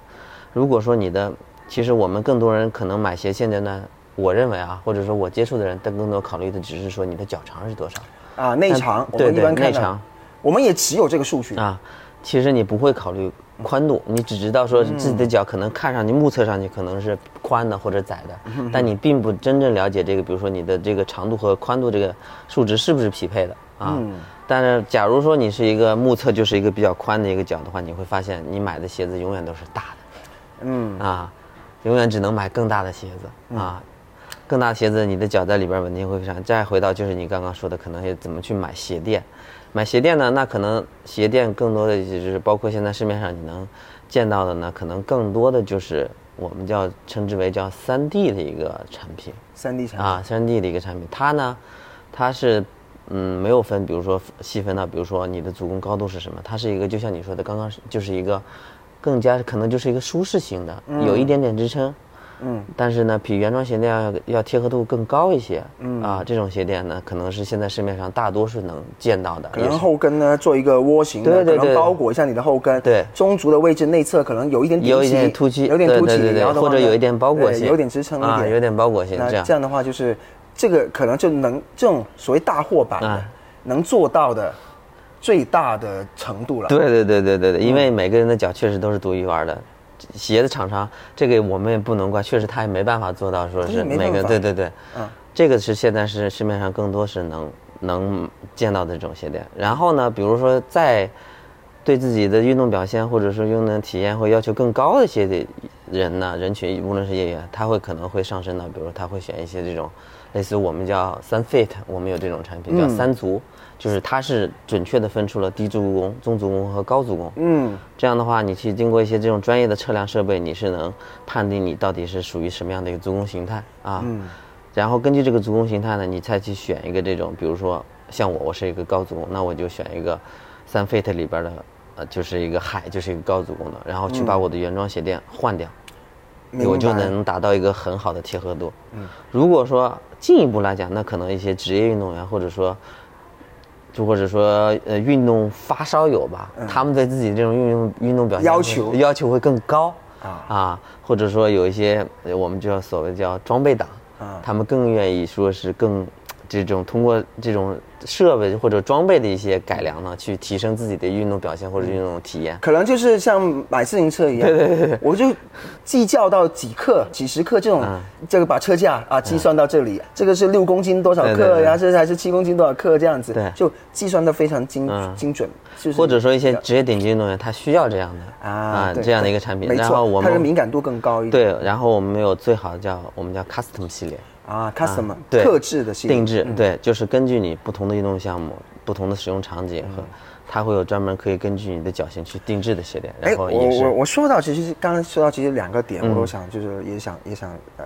如果说你的，其实我们更多人可能买鞋现在呢，我认为啊，或者说我接触的人，但更多考虑的只是说你的脚长是多少。啊，内长，我对对内长，我们也只有这个数据。啊，其实你不会考虑宽度，你只知道说自己的脚可能看上去、目测上去可能是宽的或者窄的，但你并不真正了解这个，比如说你的这个长度和宽度这个数值是不是匹配的啊？但是假如说你是一个目测就是一个比较宽的一个脚的话，你会发现你买的鞋子永远都是大的。嗯，啊，永远只能买更大的鞋子啊，更大的鞋子，你的脚在里边稳定会非常。再回到就是你刚刚说的，可能也怎么去买鞋垫，买鞋垫呢？那可能鞋垫更多的就是包括现在市面上你能见到的呢，可能更多的就是我们叫称之为叫三 D 的一个产品。三 D 产品啊，三 D 的一个产品，它呢，它是嗯没有分，比如说细分到，比如说你的足弓高度是什么，它是一个就像你说的，刚刚是就是一个更加可能就是一个舒适型的，有一点点支撑。嗯，但是呢，比原装鞋垫要要贴合度更高一些。嗯啊，这种鞋垫呢，可能是现在市面上大多数能见到的。可能后跟呢做一个窝形的，对对对可能包裹一下你的后跟。对中足的位置内侧可能有一点顶有一起点凸起，有点凸起，或者有一点包裹性，有点支撑一啊，点，有点包裹性这样那这。样的话就是这个可能就能这种所谓大货版的啊能做到的最大的程度了。对对对对对对，因嗯为每个人的脚确实都是独一无二的。鞋的厂商，这个我们也不能怪，确实他也没办法做到说是每个对对对对，嗯这个是现在是市面上更多是能能见到的这种鞋垫。然后呢，比如说在对自己的运动表现或者说运动体验会要求更高的一些的人呢，人群无论是业余，他会可能会上升到，比如说他会选一些这种类似我们叫三 fit，我们有这种产品叫三足，就是它是准确的分出了低足弓、中足弓和高足弓。嗯，这样的话，你去经过一些这种专业的测量设备，你是能判定你到底是属于什么样的一个足弓形态啊。然后根据这个足弓形态呢，你再去选一个这种，比如说像我，我是一个高足弓，那我就选一个三 fit 里边的，呃，就是一个海，就是一个高足弓的，然后去把我的原装鞋垫换掉。明我就能达到一个很好的贴合度。嗯，如果说进一步来讲，那可能一些职业运动员或者说，就或者说呃运动发烧友吧，他们对自己这种运动运动表现要求。要求会更高。啊。啊，或者说有一些呃我们叫所谓叫装备党啊。他们更愿意说是更。这种通过这种设备或者装备的一些改良呢，去提升自己的运动表现或者运动体验。可能就是像买自行车一样，对对对我就计较到几克、几十克这种，嗯这个把车价啊计算到这里，这个是六公斤多少克呀？这还是七公斤多少克这样子，对就计算的非常精嗯精准，就是或者说一些职业顶级运动员，他需要这样的啊对这样的一个产品。没然后错，它的我们敏感度更高一点。对，然后我们有最好的叫我们叫 custom 系列，啊，custom 对特制的系列嗯定制，对，就是根据你不同的运动项目、不同的使用场景和它会有专门可以根据你的脚型去定制的鞋垫，哎，我然后也是我我说到其实刚才说到其实两个点，我都想就是也想也想呃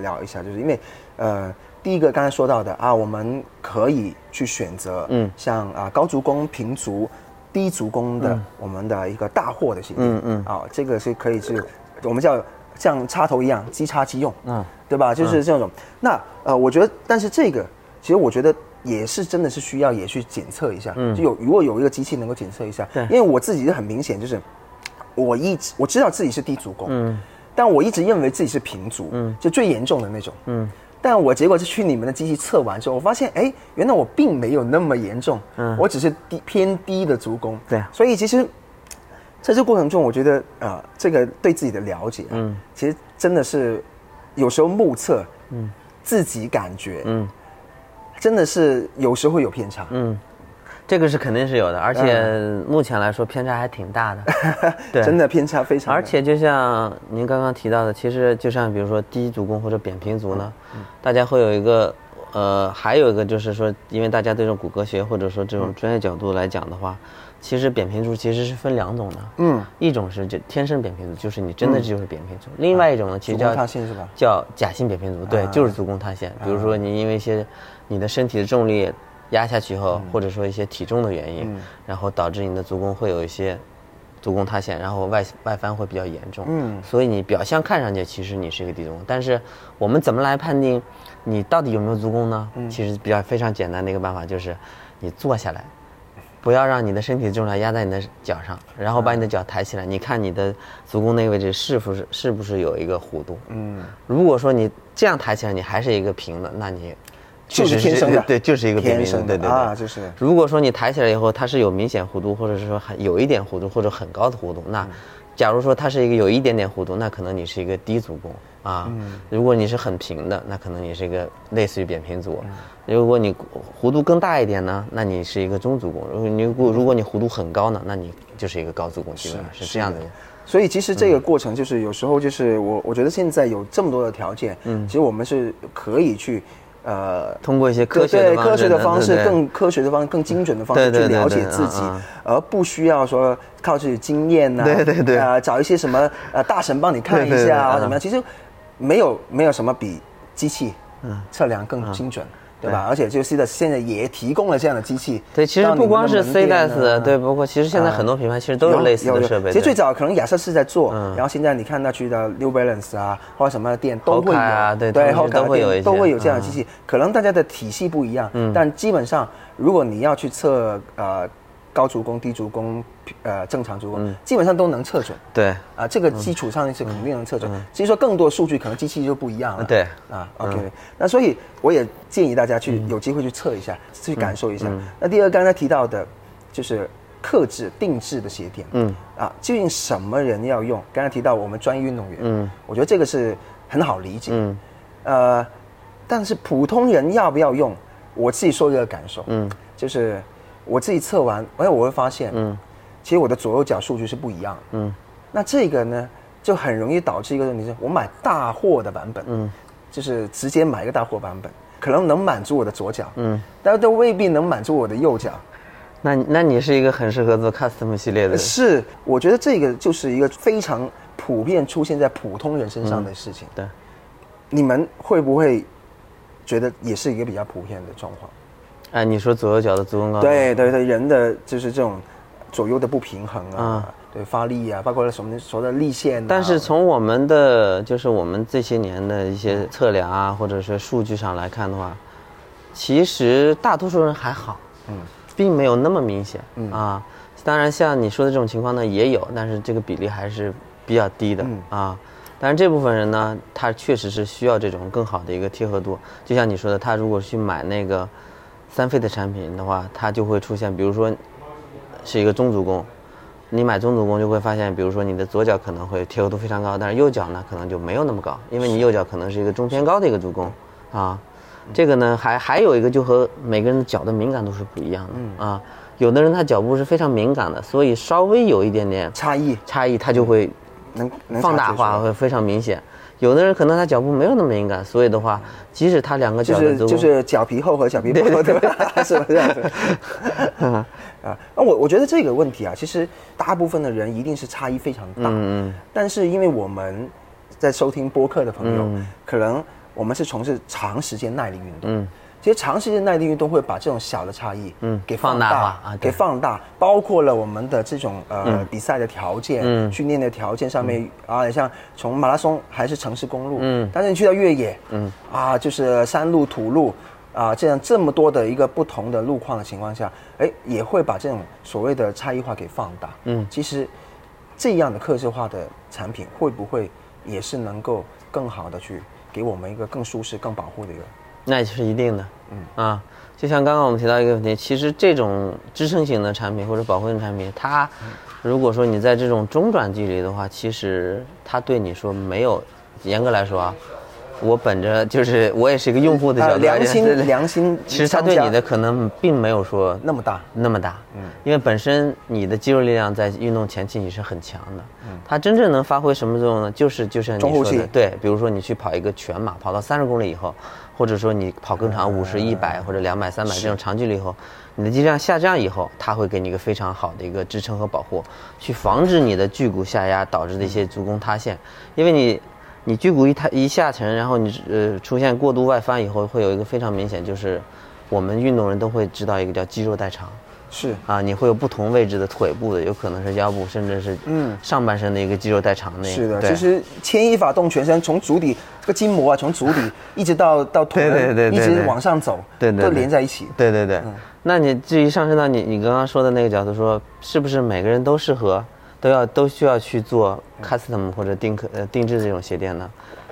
聊一下，就是因为呃第一个刚才说到的啊，我们可以去选择嗯。像啊高足弓、平足、低足弓的我们的一个大货的鞋垫，嗯嗯，啊这个是可以是我们叫像插头一样即插即用，嗯，对吧？就是这种。那呃我觉得，但是这个其实我觉得。也是真的是需要也去检测一下，嗯。就有如果有一个机器能够检测一下，对。因为我自己是很明显，就是我一直我知道自己是低足弓，嗯，但我一直认为自己是平足，嗯，就最严重的那种，嗯，但我结果是去你们的机器测完之后，我发现，哎，原来我并没有那么严重，嗯，我只是低偏低的足弓，对，所以其实在这过程中，我觉得啊，这个对自己的了解，嗯，其实真的是有时候目测，嗯，自己感觉，嗯。真的是有时会有偏差，嗯，这个是肯定是有的，而且目前来说偏差还挺大的，对，真的偏差非常。而且就像您刚刚提到的，其实就像比如说低足弓或者扁平足呢，大家会有一个，呃，还有一个就是说，因为大家对这种骨骼学或者说这种专业角度来讲的话，其实扁平足其实是分两种的，嗯，一种是就天生扁平足，就是你真的就是扁平足，另外一种呢，其实叫塌陷是吧？叫假性扁平足，对，就是足弓塌陷，比如说你因为一些。你的身体的重力压下去后，或者说一些体重的原因，然后导致你的足弓会有一些足弓塌陷，然后外外翻会比较严重。嗯，所以你表象看上去其实你是一个低足弓，但是我们怎么来判定你到底有没有足弓呢？其实比较非常简单的一个办法就是你坐下来，不要让你的身体重量压在你的脚上，然后把你的脚抬起来，你看你的足弓那个位置是不是是不是有一个弧度？嗯，如果说你这样抬起来你还是一个平的，那你。就是天生的，对，就是一个平平的，对对对，啊，就是。如果说你抬起来以后，它是有明显弧度，或者是说还有一点弧度，或者很高的弧度，那，假如说它是一个有一点点弧度，那可能你是一个低足弓啊。如果你是很平的，那可能你是一个类似于扁平足。如果你弧度更大一点呢，那你是一个中足弓。如果你如果你弧度很高呢，那你就是一个高足弓，基本上是这样的。所以其实这个过程就是有时候就是我我觉得现在有这么多的条件，嗯，其实我们是可以去。呃，通过一些科学科学的方式，更科学的方式，更精准的方式去了解自己，而不需要说靠自己经验呐，对对对，啊，找一些什么呃大神帮你看一下啊，怎么样？其实没有没有什么比机器测量更精准。对吧？而且就 C 的现在也提供了这样的机器。对，其实不光是 C 戴斯，对，包括其实现在很多品牌其实都有类似的设备。其实最早可能亚瑟士在做，然后现在你看那去的 New Balance 啊，或者什么的店都会有，对对，后都会有都会有这样的机器。可能大家的体系不一样，但基本上如果你要去测呃。高足弓、低足弓，呃，正常足弓，基本上都能测准。对，啊，这个基础上是肯定能测准。其实说更多数据，可能机器就不一样了。对，啊，OK。那所以我也建议大家去有机会去测一下，去感受一下。那第二，刚才提到的，就是克制定制的鞋垫。嗯，啊，究竟什么人要用？刚才提到我们专业运动员。嗯，我觉得这个是很好理解。嗯，呃，但是普通人要不要用？我自己说一个感受。嗯，就是。我自己测完，哎，我会发现，嗯，其实我的左右脚数据是不一样，嗯，那这个呢，就很容易导致一个问题，是我买大货的版本，嗯，就是直接买一个大货版本，可能能满足我的左脚，嗯，但都未必能满足我的右脚。那那你是一个很适合做 custom 系列的人？是，我觉得这个就是一个非常普遍出现在普通人身上的事情。对，你们会不会觉得也是一个比较普遍的状况？哎，你说左右脚的足弓高？对对对，人的就是这种左右的不平衡啊，对发力啊，包括什么说的力线。但是从我们的就是我们这些年的一些测量啊，或者是数据上来看的话，其实大多数人还好，嗯，并没有那么明显，嗯啊。当然，像你说的这种情况呢也有，但是这个比例还是比较低的啊。但是这部分人呢，他确实是需要这种更好的一个贴合度。就像你说的，他如果去买那个。三费的产品的话，它就会出现，比如说是一个中足弓，你买中足弓就会发现，比如说你的左脚可能会贴合度非常高，但是右脚呢可能就没有那么高，因为你右脚可能是一个中偏高的一个足弓啊。这个呢还还有一个就和每个人的脚的敏感度是不一样的啊。有的人他脚步是非常敏感的，所以稍微有一点点差异差异，他就会能放大化会非常明显。有的人可能他脚步没有那么敏感，所以的话，即使他两个就是脚的都就是脚皮厚和脚皮薄，对吧？是吧？这样子。啊，那我我觉得这个问题啊，其实大部分的人一定是差异非常大。嗯嗯。但是因为我们在收听播客的朋友，可能我们是从事长时间耐力运动。嗯。其实长时间耐力运动会把这种小的差异，嗯，给放大啊，给放大，包括了我们的这种呃比赛的条件，嗯，训练的条件上面啊，像从马拉松还是城市公路，嗯，但是你去到越野，嗯，啊，就是山路、土路，啊，这样这么多的一个不同的路况的情况下，哎，也会把这种所谓的差异化给放大，嗯，其实这样的克制化的产品会不会也是能够更好的去给我们一个更舒适、更保护的一个？那也是一定的，嗯啊，就像刚刚我们提到一个问题，其实这种支撑型的产品或者保护性产品，它如果说你在这种中转距离的话，其实它对你说没有，严格来说啊。我本着就是我也是一个用户的角度，良心良心，其实它对你的可能并没有说那么大那么大，嗯，因为本身你的肌肉力量在运动前期你是很强的，嗯，它真正能发挥什么作用呢？就是就像你说的，对，比如说你去跑一个全马，跑到三十公里以后，或者说你跑更长五十、一百或者两百、三百这种长距离以后，你的肌量下降以后，它会给你一个非常好的一个支撑和保护，去防止你的距骨下压导致的一些足弓塌陷，因为你。你距骨一塌一下沉，然后你呃出现过度外翻以后，会有一个非常明显，就是我们运动人都会知道一个叫肌肉代偿，是啊，你会有不同位置的腿部的，有可能是腰部，甚至是嗯上半身的一个肌肉代偿那个。是的，其实牵一发动全身，从足底这个筋膜啊，从足底一直到到腿，对对对，一直往上走，对对，都连在一起。对对对，那你至于上升到你你刚刚说的那个角度，说是不是每个人都适合？都要都需要去做 custom 或者定可呃定制这种鞋垫呢？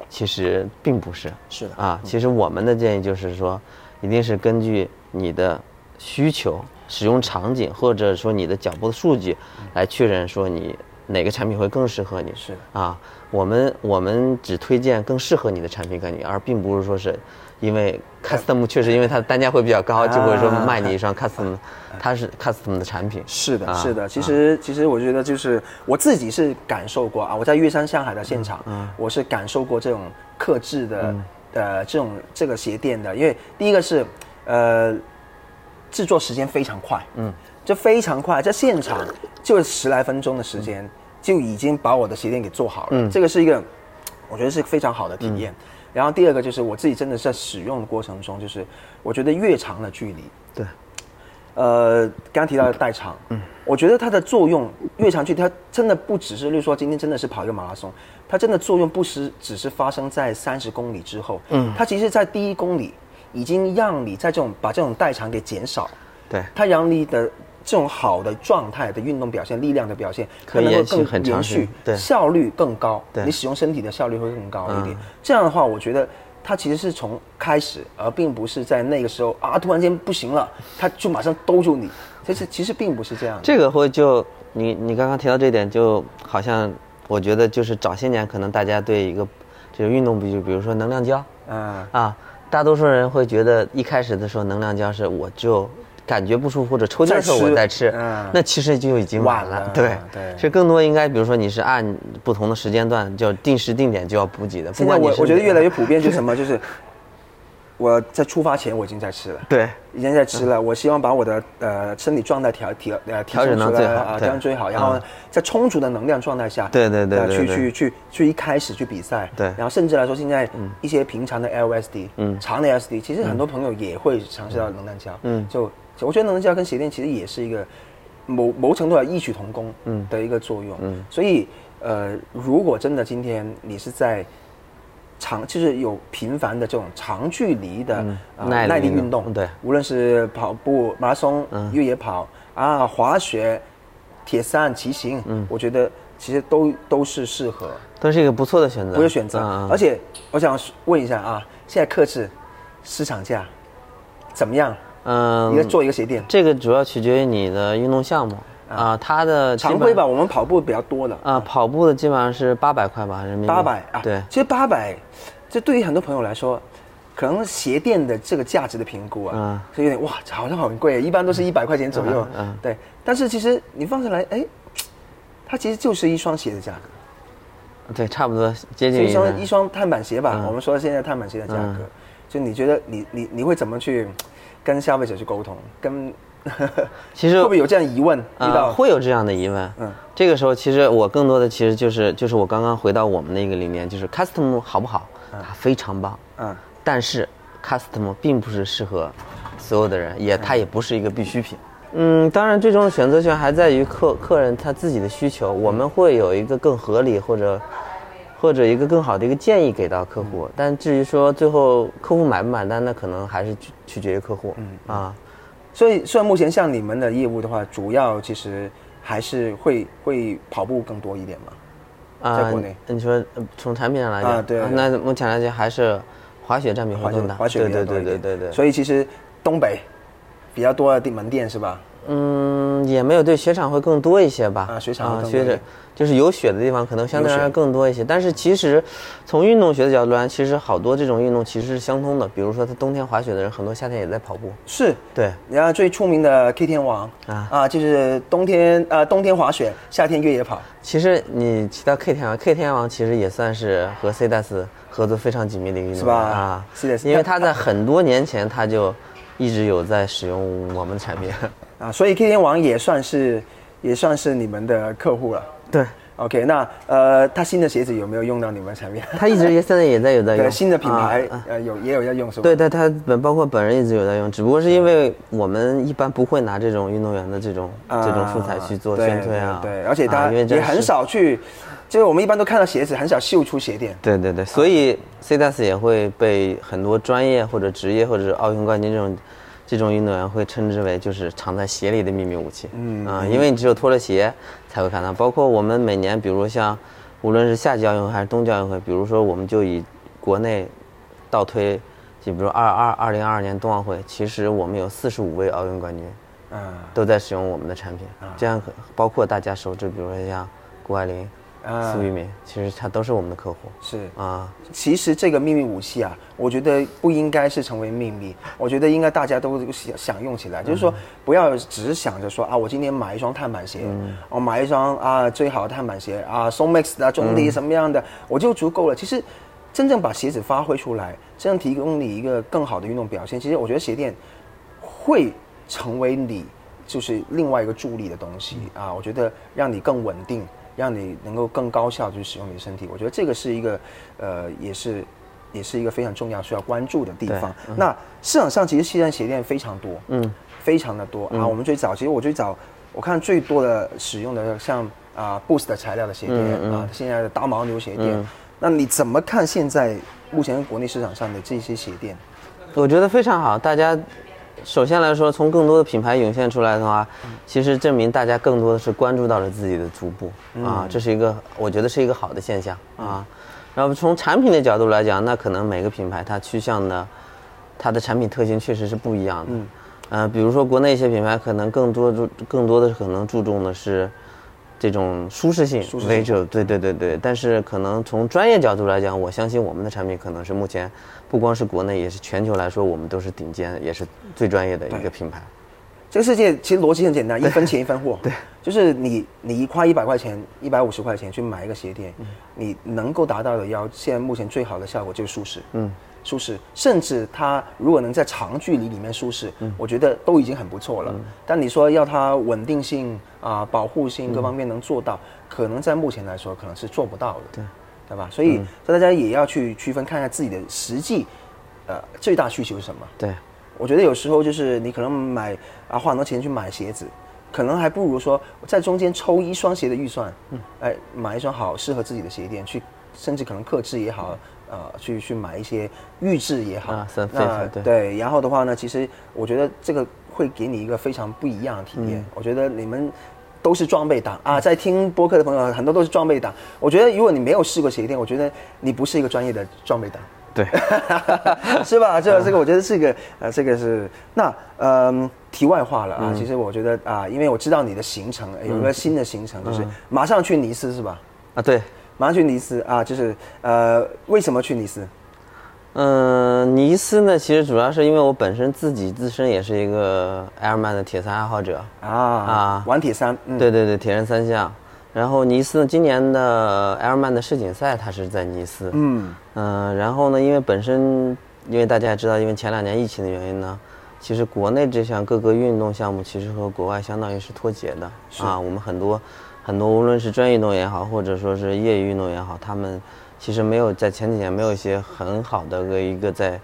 其实并不是，是的啊。其实我们的建议就是说，一定是根据你的需求、使用场景或者说你的脚步的数据来确认说你哪个产品会更适合你。是啊，我们我们只推荐更适合你的产品给你，而并不是说是。因为 custom 确实，因为它的单价会比较高，就会说卖你一双 custom，它是 custom 的产品。是的，是的。其实，其实我觉得就是我自己是感受过啊，我在岳山上海的现场，嗯我是感受过这种克制的呃这种这个鞋垫的。因为第一个是呃制作时间非常快，嗯，就非常快，在现场就十来分钟的时间就已经把我的鞋垫给做好了。嗯，这个是一个我觉得是非常好的体验。然后第二个就是我自己真的在使用的过程中，就是我觉得越长的距离，对，呃，刚刚提到的代偿，嗯，我觉得它的作用越长距离，它真的不只是，例如说今天真的是跑一个马拉松，它真的作用不是只是发生在三十公里之后，嗯，它其实在第一公里已经让你在这种把这种代偿给减少，对，它让你的。这种好的状态的运动表现、力量的表现，可能会更延续，对，效率更高，对，你使用身体的效率会更高一点。这样的话，我觉得它其实是从开始，而并不是在那个时候啊，突然间不行了，它就马上兜住你。其实其实并不是这样。这个会就你你刚刚提到这点，就好像我觉得就是早些年可能大家对一个这个运动比，就比如说能量胶，嗯啊，大多数人会觉得一开始的时候能量胶是我就。感觉不舒服或者抽筋的时候我再吃，那其实就已经晚了。对对，其实更多应该，比如说你是按不同的时间段，就定时定点就要补给的。现在我我觉得越来越普遍，就是什么，就是我在出发前我已经在吃了，对，已经在吃了。我希望把我的呃身体状态调调呃调整出来啊，调整最好，然后在充足的能量状态下，对对对，去去去去一开始去比赛，对，然后甚至来说，现在一些平常的 LSD，嗯，长的 SD，其实很多朋友也会尝试到能量胶，嗯，就。我觉得能量胶跟鞋垫其实也是一个某某程度上异曲同工的一个作用。嗯，所以呃，如果真的今天你是在长，就是有频繁的这种长距离的耐力运动，对，无论是跑步、马拉松、越野跑啊、滑雪、铁三、骑行，嗯，我觉得其实都都是适合，都是一个不错的选择，不错选择。而且我想问一下啊，现在克制市场价怎么样？嗯，一个做一个鞋垫，这个主要取决于你的运动项目啊。它的常规吧，我们跑步比较多的啊，跑步的基本上是八百块吧，人民币。八百啊，对。其实八百，这对于很多朋友来说，可能鞋垫的这个价值的评估啊，是有点哇，好像很贵，一般都是一百块钱左右。嗯，对。但是其实你放下来，哎，它其实就是一双鞋的价格。对，差不多接近一双一双碳板鞋吧，我们说现在碳板鞋的价格，就你觉得你你你会怎么去跟消费者去沟通？跟 其实会不会有这样疑问？遇呃，到会有这样的疑问。嗯嗯，这个时候其实我更多的其实就是就是我刚刚回到我们的一个里面，就是 custom 好不好？它非常棒，嗯但是 custom 并不是适合所有的人，也它也不是一个必需品。嗯，当然最终的选择权还在于客客人他自己的需求，我们会有一个更合理或者或者一个更好的一个建议给到客户。但至于说最后客户买不买单，那可能还是取取决于客户。嗯啊。所以，虽然目前像你们的业务的话，主要其实还是会会跑步更多一点嘛。在国内你说呃从产品上来讲，啊对那目前来讲还是滑雪占比会滑雪更大，滑雪对对对对对。所以其实东北比较多的店门店是吧？嗯，也没有对雪场会更多一些吧？啊雪场会更多雪场就是有雪的地方，可能相对来说更多一些。但是其实从运动学的角度来，其实好多这种运动其实是相通的。比如说，他冬天滑雪的人，很多夏天也在跑步。是。对，然后最出名的 K 天王啊啊，就是冬天呃冬天滑雪，夏天越野跑。其实你提到 K 天王，K 天王其实也算是和 C 大斯合作非常紧密的一个运动员是吧啊因为他在很多年前他就一直有在使用我们的产品。啊，所以 K 天王也算是也算是你们的客户了。对，OK，那呃，他新的鞋子有没有用到你们的产品？他一直也现在也在有在对，用新的品牌、呃有也有在用是吧？对，但他本包括本人一直有在用，只不过是因为我们一般不会拿这种运动员的这种、啊这种素材去做宣推啊。对，对对而且他也很少去，就是我们一般都看到鞋子，很少秀出鞋垫。对对对，所以 C 大 S 也会被很多专业或者职业或者是奥运冠军这种这种运动员会称之为就是藏在鞋里的秘密武器。嗯啊，因为你只有脱了鞋才会看到。包括我们每年，比如像无论是夏季奥运会还是冬季奥运会，比如说我们就以国内倒推，就比如二二二零二二年冬奥会，其实我们有四十五位奥运冠军嗯，都在使用我们的产品。这样可包括大家熟知，比如说像谷爱凌、啊苏翊鸣，其实他都是我们的客户是。啊。其实这个秘密武器啊，我觉得不应该是成为秘密，我觉得应该大家都想想用起来，就是说不要只是想着说啊，我今天买一双碳板鞋，我买一双啊最好的碳板鞋啊 s o m a x 的中底什么样的，我就足够了。其实真正把鞋子发挥出来，真正提供你一个更好的运动表现，其实我觉得鞋垫会成为你就是另外一个助力的东西啊，我觉得让你更稳定，让你能够更高效去使用你的身体，我觉得这个是一个呃，也是也是一个非常重要需要关注的地方。那市场上其实现在鞋垫非常多，嗯，非常的多、啊。我们最早其实我最早我看最多的使用的像啊、Boost 的材料的鞋垫、啊，现在的大牦牛鞋垫。那你怎么看现在目前国内市场上的这些鞋垫？我觉得非常好。大家首先来说，从更多的品牌涌现出来的话，其实证明大家更多的是关注到了自己的足部、啊，这是一个我觉得是一个好的现象啊。然后从产品的角度来讲，那可能每个品牌它趋向的它的产品特性确实是不一样的。嗯，呃，比如说国内一些品牌可能更多注更多的可能注重的是。这种舒适性舒适性为主，对对对对。但是可能从专业角度来讲，我相信我们的产品可能是目前不光是国内，也是全球来说，我们都是顶尖，也是最专业的一个品牌。这个世界其实逻辑很简单，一分钱一分货。对，就是你你花一百块钱、一百五十块钱去买一个鞋垫，你能够达到的要现在目前最好的效果就是舒适。嗯，舒适，甚至它如果能在长距离里面舒适，我觉得都已经很不错了。但你说要它稳定性啊、保护性各方面能做到，可能在目前来说可能是做不到的。对，对吧？所以，所以大家也要去区分看看自己的实际，呃，最大需求是什么。对，我觉得有时候就是你可能买啊花很多钱去买鞋子，可能还不如说在中间抽一双鞋的预算，嗯，哎，买一双好适合自己的鞋垫，去甚至可能克制也好，呃，去去买一些预制也好，啊三那对对，然后的话呢，其实我觉得这个会给你一个非常不一样的体验。我觉得你们。都是装备党啊，在听播客的朋友很多都是装备党。我觉得如果你没有试过鞋垫，我觉得你不是一个专业的装备党。对，是吧？这个这个，我觉得是一个呃，这个是那嗯，题外话了啊。其实我觉得啊，因为我知道你的行程呃有个新的行程，就是马上去尼斯是吧？啊对，马上去尼斯啊，就是呃，为什么去尼斯？嗯、尼斯呢，其实主要是因为我本身自己自身也是一个 Airman 的铁三爱好者，啊啊玩铁三，嗯，对对对，铁人三项。然后尼斯呢，今年的埃尔曼的世锦赛它是在尼斯。嗯嗯、然后呢，因为本身，因为大家也知道，因为前两年疫情的原因呢，其实国内这项各个运动项目其实和国外相当于是脱节的啊。我们很多很多，无论是专业运动员也好，或者说是业余运动员也好，他们其实没有在前几年没有一些很好的一个在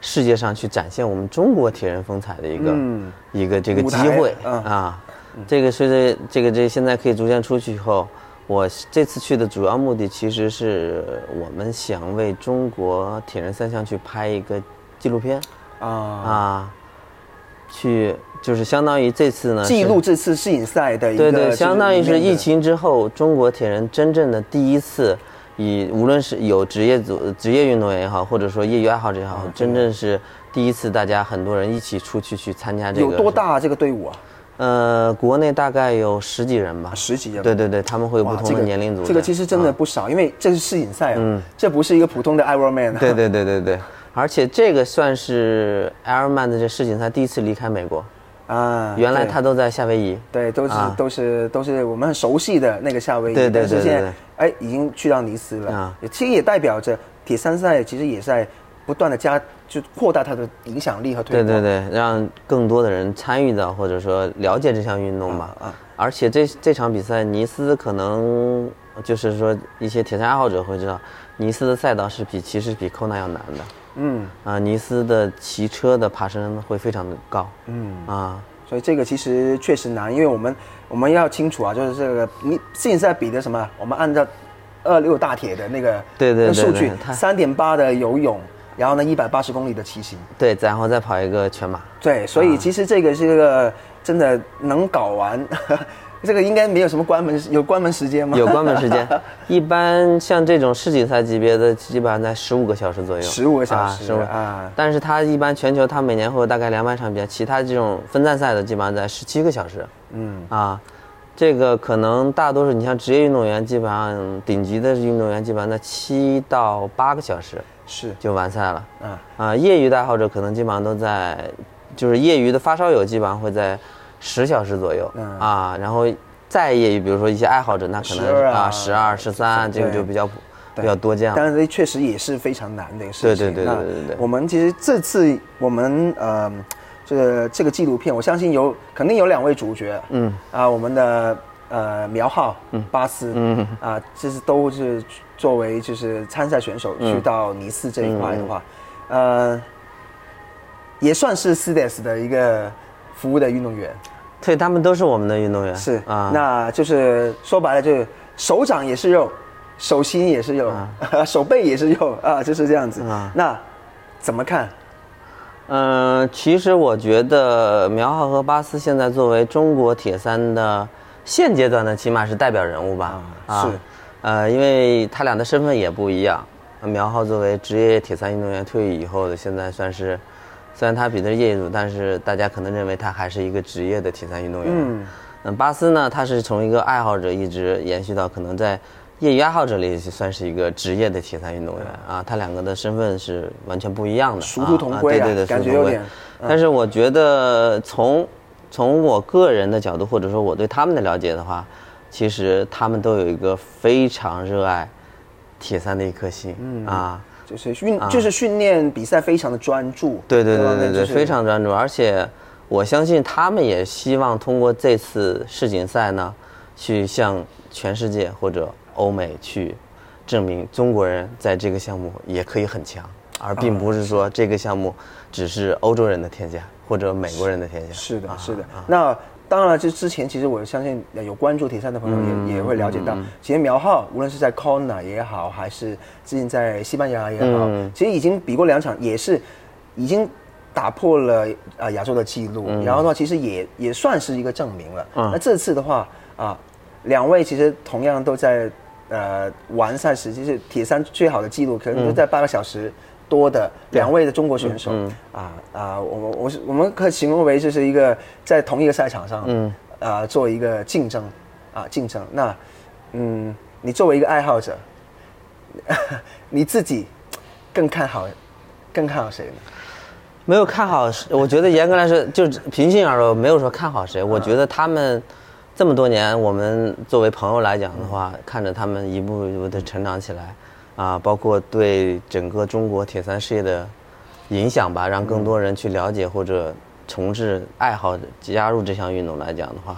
世界上去展现我们中国铁人风采的一个、嗯一个这个机会嗯啊。这个随着这个这现在可以逐渐出去以后，我这次去的主要目的其实是我们想为中国铁人三项去拍一个纪录片啊，啊，去就是相当于这次呢记录这次世锦赛的一个对对，相当于是疫情之后，中国铁人真正的第一次以，无论是有职业组、职业运动员也好，或者说业余爱好者也好，真正是第一次，大家很多人一起出去去参加这个。有多？大这个队伍啊？呃，国内大概有十几人吧。十几人。对对对，他们会有不，同的年龄组的。这个其实真的啊不少，因为这是世锦赛啊，这不是一个普通的 Ironman 啊。对对对对对，而且这个算是 Ironman 的这世锦赛第一次离开美国，啊，原来他都在夏威夷。对，都是、啊都是都是我们很熟悉的那个夏威夷，对对对哎已经去到尼斯了，啊其实也代表着铁三赛其实也在不断的加就扩大它的影响力和推广。对对对，让更多的人参与到或者说了解这项运动吧。啊啊而且这这场比赛，尼斯可能就是说一些铁三爱好者会知道，尼斯的赛道是比其实比 Kona 要难的。嗯啊，尼斯的骑车的爬升会非常的高。嗯，啊，所以这个其实确实难，因为我们我们要清楚啊，就是这个你现在比的什么？我们按照二六大铁的那个对对数据三点八的游泳，然后呢一百八十公里的骑行。对，然后再跑一个全马。对，所以其实这个是一个真的能搞完，这个应该没有什么关门，有关门时间吗？有关门时间，一般像这种世锦赛级别的，基本上在十五个小时左右。十五个小时十五啊但是它一般全球，它每年会有大概两百场比赛，其他这种分站赛的基本上在十七个小时。嗯啊，这个可能大多数你像职业运动员，基本上顶级的运动员基本上在七到八个小时是就完赛了。啊啊，业余的爱好者可能基本上都在，就是业余的发烧友基本上会在十小时左右、嗯。啊，然后再业余，比如说一些爱好者，那可能12啊啊十二、十三，这个就比较对比较多这样。当然这确实也是非常难的一个事情。对对对对对对对我们其实这次我们呃这个这个纪录片，我相信有肯定有两位主角，嗯。啊，我们的呃苗浩、巴斯，嗯。啊，这是都是作为就是参赛选手嗯。去到尼斯这一块的话，呃，也算是 CDS 的一个服务的运动员。对，他们都是我们的运动员。是啊，那就是说白了，就是手掌也是肉，手心也是肉，啊 手背也是肉啊，就是这样子。啊那怎么看？嗯、其实我觉得苗浩和巴斯现在作为中国铁三的现阶段的起码是代表人物吧。啊是，呃，因为他俩的身份也不一样。苗浩作为职业铁三运动员退役以后的，现在算是，虽然他比的是业余组，但是大家可能认为他还是一个职业的铁三运动员。嗯嗯，巴斯呢，他是从一个爱好者一直延续到可能在业余爱好者里算是一个职业的铁三运动员啊，他两个的身份是完全不一样的，殊途同归啊对对对，感觉殊途同归有点嗯但是我觉得从从我个人的角度，或者说我对他们的了解的话，其实他们都有一个非常热爱铁三的一颗心、嗯啊。就是训，就是训练比赛非常的专注。对对对对对，就是非常专注，而且我相信他们也希望通过这次世锦赛呢，去向全世界或者欧美去证明中国人在这个项目也可以很强，而并不是说这个项目只是欧洲人的天下或者美国人的天下。是的，啊是的。那当然，就之前其实我相信呃有关注铁三的朋友嗯也、也会了解到，其实苗浩无论是在 Kona 也好，还是最近在西班牙也好，嗯其实已经比过两场，也是已经打破了啊亚洲的记录，然后的话其实也也算是一个证明了。嗯那这次的话啊，两位其实同样都在呃完赛时，就是铁三最好的记录，可能都在八个小时。多的两位的中国选手、啊啊，我们我是我们可以形容为就是一个在同一个赛场上，嗯，啊做一个竞争啊竞争。那嗯，你作为一个爱好者，你自己更看好更看好谁呢？没有看好，我觉得严格来说，就是平心而论，没有说看好谁。我觉得他们这么多年，我们作为朋友来讲的话，看着他们一步一步的成长起来，啊，包括对整个中国铁三事业的影响吧，让更多人去了解或者从事爱好加入这项运动来讲的话，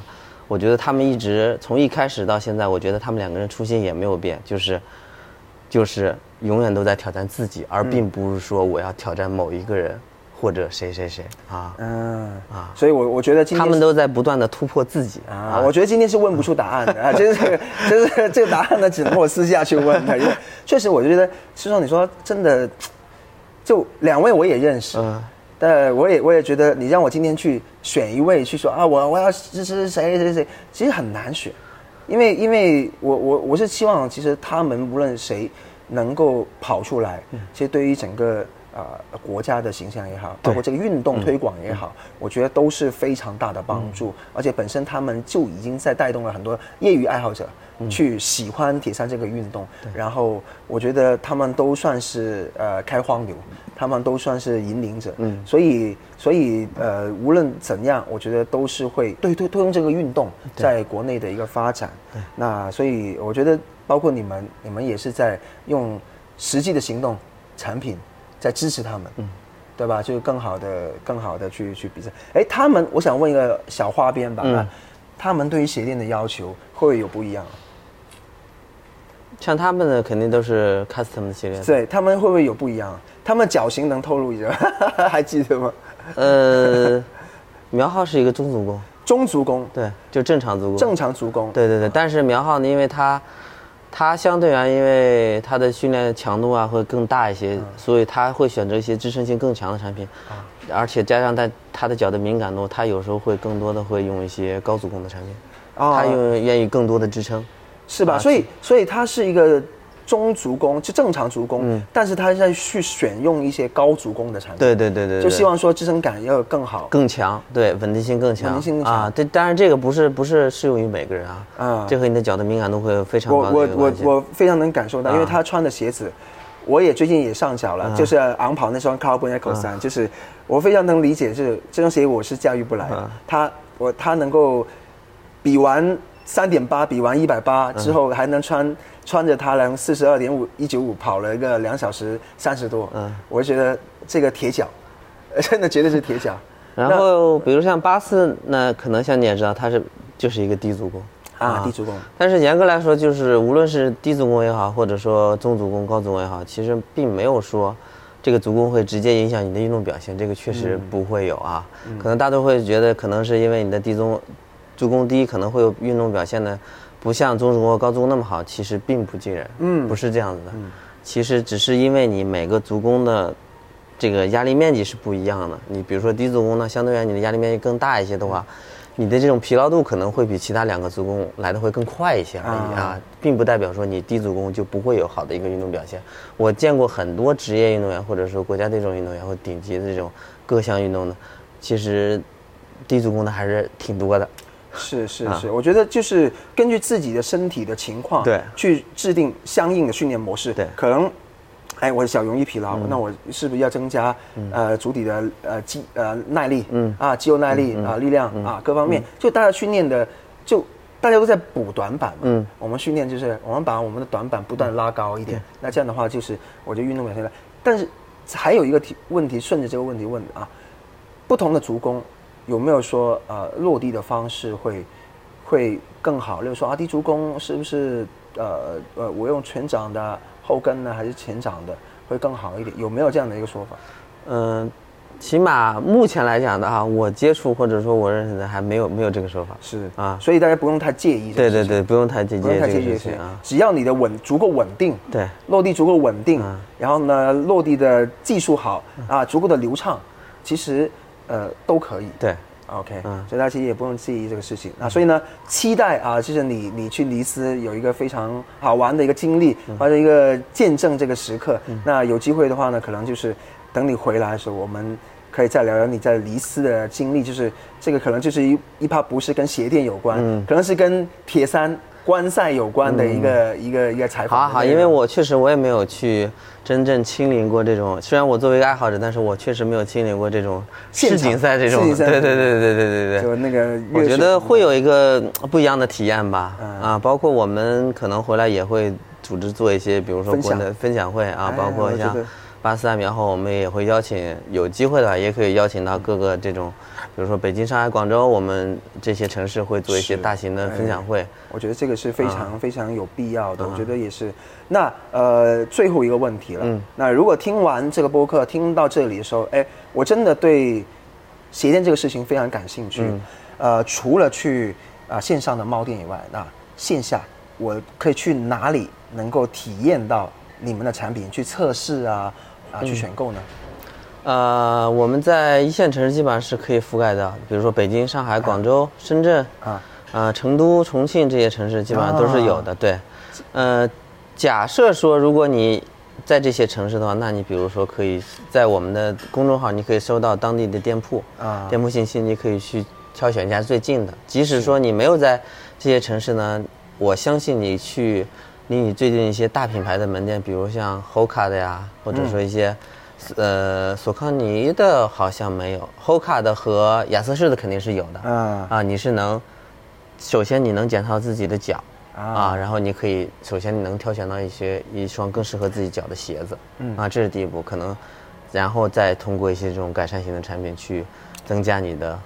我觉得他们一直从一开始到现在，我觉得他们两个人初心也没有变，就是就是永远都在挑战自己，而并不是说我要挑战某一个人或者谁谁谁啊。嗯啊，所以我我觉得今天他们都在不断的突破自己啊，我觉得今天是问不出答案的啊，就是这个就是 这个答案呢，只能我私下去问的，因为 确实我觉得，师兄你说真的，就两位我也认识，嗯，但我也我也觉得你让我今天去选一位去说啊，我我要支持谁谁谁，其实很难选，因为因为我我我是希望其实他们无论谁能够跑出来，其实对于整个。啊，国家的形象也好，包括这个运动推广也好，我觉得都是非常大的帮助。而且本身他们就已经在带动了很多业余爱好者去喜欢铁三这个运动。然后我觉得他们都算是呃开荒牛，他们都算是引领者。嗯，所以所以呃无论怎样，我觉得都是会对推推动这个运动在国内的一个发展。那所以我觉得包括你们，你们也是在用实际的行动产品。在支持他们，嗯，对吧？就更好的、更好的去去比赛。哎，他们，我想问一个小花边吧，嗯，他们对于鞋垫的要求会不会有不一样？像他们的肯定都是 custom 的鞋垫，对他们会不会有不一样？他们脚型能透露一下？还记得吗？呃，苗浩是一个中足弓，中足弓，对，就正常足弓，正常足弓，对对对。但是苗浩呢，因为他。他相对而言因为他的训练强度啊会更大一些，所以他会选择一些支撑性更强的产品，而且加上他他的脚的敏感度，他有时候会更多的会用一些高足弓的产品，他用愿意更多的支撑，是吧？所以所以他是一个。中足弓就正常足弓，但是他在去选用一些高足弓的产品。对对对对，就希望说支撑感要更好、更强，对，稳定性更强。稳定性啊，对，当然这个不是不是适用于每个人啊。啊，这和你的脚的敏感度会非常高。我我我我非常能感受到，因为他穿的鞋子，我也最近也上脚了，就是昂跑那双 Carbon Echo 三，就是我非常能理解，是这双鞋我是驾驭不来。他我他能够比完三点八，比完一百八之后还能穿。穿着它，然后四十二点五一九五跑了一个两小时三十多，嗯，我觉得这个铁脚，真的绝对是铁脚。然后比如像八四，那可能像你也知道，它是就是一个低足弓啊，低足弓。但是严格来说，就是无论是低足弓也好，或者说中足弓、高足弓也好，其实并没有说这个足弓会直接影响你的运动表现，这个确实不会有啊。可能大多会觉得，可能是因为你的低足足弓低，可能会有运动表现的。不像中足弓、高足弓那么好，其实并不尽然。嗯，不是这样子的。嗯，其实只是因为你每个足弓的这个压力面积是不一样的。你比如说低足弓呢，相对于你的压力面积更大一些的话，你的这种疲劳度可能会比其他两个足弓来的会更快一些而已啊，并不代表说你低足弓就不会有好的一个运动表现。我见过很多职业运动员，或者说国家队这种运动员或顶级的这种各项运动的，其实低足弓的还是挺多的。是是是，我觉得就是根据自己的身体的情况，对，去制定相应的训练模式。对，可能，哎，我小容易疲劳，那我是不是要增加呃足底的呃肌呃耐力？嗯啊，肌肉耐力啊，力量啊，各方面，就大家训练的，就大家都在补短板嘛。嗯，我们训练就是我们把我们的短板不断拉高一点，那这样的话就是我觉得运动表现了。但是还有一个题问题，顺着这个问题问啊，不同的足弓。有没有说呃落地的方式会会更好？例如说阿迪足弓是不是呃呃我用全掌的后跟呢，还是前掌的会更好一点？有没有这样的一个说法？嗯，起码目前来讲的啊，我接触或者说我认识的还没有没有这个说法。是啊，所以大家不用太介意。对对对，不用太介意。不用太介意啊，只要你的稳足够稳定，对，落地足够稳定，然后呢落地的技术好啊，足够的流畅，其实。呃，都可以。对，OK，嗯，所以大家其实也不用介意这个事情。那所以呢，期待啊，就是你你去尼斯有一个非常好玩的一个经历，或者一个见证这个时刻。那有机会的话呢，可能就是等你回来的时候，我们可以再聊聊你在尼斯的经历。就是这个可能就是一一怕不是跟鞋垫有关，可能是跟铁三观赛有关的一个、一个一个采访。好啊好，因为我确实我也没有去真正亲临过这种，虽然我作为一个爱好者，但是我确实没有亲临过这种世锦赛这种。对对对对对对对。就那个，我觉得会有一个不一样的体验吧。啊，包括我们可能回来也会组织做一些，比如说国内分享会啊，包括像。八四大苗后，我们也会邀请有机会的话，也可以邀请到各个这种，比如说北京、上海、广州，我们这些城市会做一些大型的分享会。我觉得这个是非常非常有必要的。我觉得也是。那呃，最后一个问题了。嗯。那如果听完这个播客，听到这里的时候，哎，我真的对鞋店这个事情非常感兴趣。嗯。呃，除了去啊线上的猫店以外，那线下我可以去哪里能够体验到你们的产品，去测试啊？啊，去选购呢？呃，我们在一线城市基本上是可以覆盖的，比如说北京、上海、广州、深圳啊，啊，成都、重庆这些城市基本上都是有的。对，呃，假设说如果你在这些城市的话，那你比如说可以在我们的公众号，你可以搜到当地的店铺啊，店铺信息，你可以去挑选一下最近的。即使说你没有在这些城市呢，我相信你去。离你最近一些大品牌的门店，比如像 Hoka 的呀，或者说一些，呃，索康尼的好像没有，Hoka 的和亚瑟士的肯定是有的。啊啊，你是能，首先你能检测自己的脚啊，然后你可以首先你能挑选到一些一双更适合自己脚的鞋子。嗯啊，这是第一步，可能，然后再通过一些这种改善型的产品去增加你的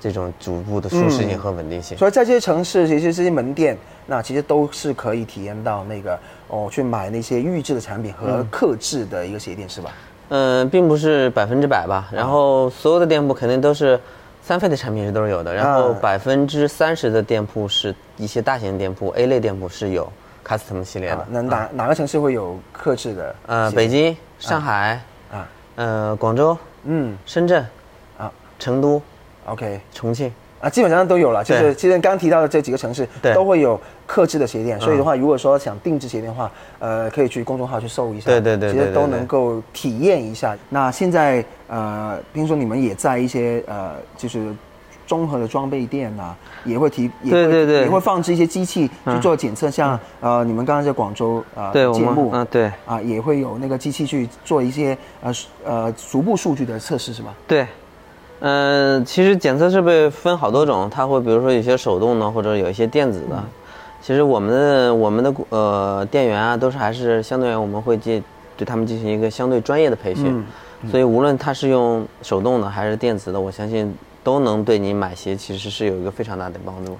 这种逐步的舒适性和稳定性。所以在这些城市，其实这些门店。那其实都是可以体验到那个哦，去买那些预制的产品和克制的一个鞋店是吧？嗯，并不是百分之百吧。然后所有的店铺肯定都是三费的产品是都是有的。然后百分之三十的店铺是一些大型店铺 A 类店铺是有 custom 系列的。那哪哪个城市会有克制的？呃，北京、上海啊，呃，广州，嗯，深圳，啊，成都，OK，重庆。啊，基本上都有了，就是其实刚提到的这几个城市都会有克制的鞋店，所以的话，如果说想定制鞋垫的话，呃，可以去公众号去搜一下，对对对，其实都能够体验一下。那现在呃，听说你们也在一些呃，就是综合的装备店呐，也会提，对对对，也会放置一些机器去做检测，像呃，你们刚刚在广州啊，节目啊，对，啊，也会有那个机器去做一些呃呃足部数据的测试，是吧？对。嗯，其实检测设备分好多种，它会比如说有些手动的，或者有一些电子的。其实我们的我们的呃店员啊，都是还是相对于我们会进对他们进行一个相对专业的培训，所以无论他是用手动的还是电子的，我相信都能对你买鞋其实是有一个非常大的帮助，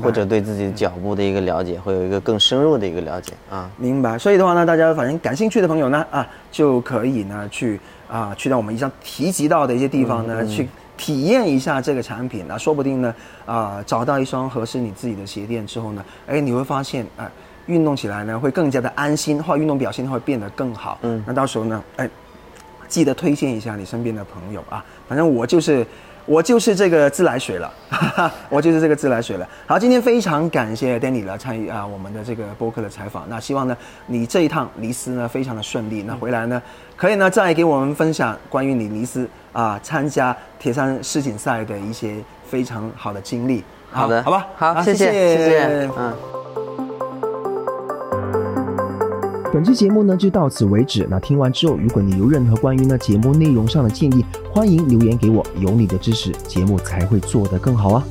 或者对自己脚步的一个了解会有一个更深入的一个了解啊。明白。所以的话呢，大家反正感兴趣的朋友呢啊，就可以呢去。啊，去到我们以上提及到的一些地方呢，去体验一下这个产品，那说不定呢，啊，找到一双合适你自己的鞋垫之后呢，哎，你会发现，哎，运动起来呢会更加的安心，或运动表现会变得更好。嗯，那到时候呢，哎，记得推荐一下你身边的朋友啊，反正我就是。我就是这个自来水了，我就是这个自来水了。好，今天非常感谢 Danny 来参与啊我们的这个播客的采访。那希望呢，你这一趟尼斯呢非常的顺利。那回来呢，可以呢再给我们分享关于你尼斯啊参加铁三世锦赛的一些非常好的经历。好的，好吧，好，谢谢，谢谢，嗯。本期节目呢就到此为止。那听完之后，如果你有任何关于呢节目内容上的建议，欢迎留言给我。有你的支持，节目才会做得更好啊。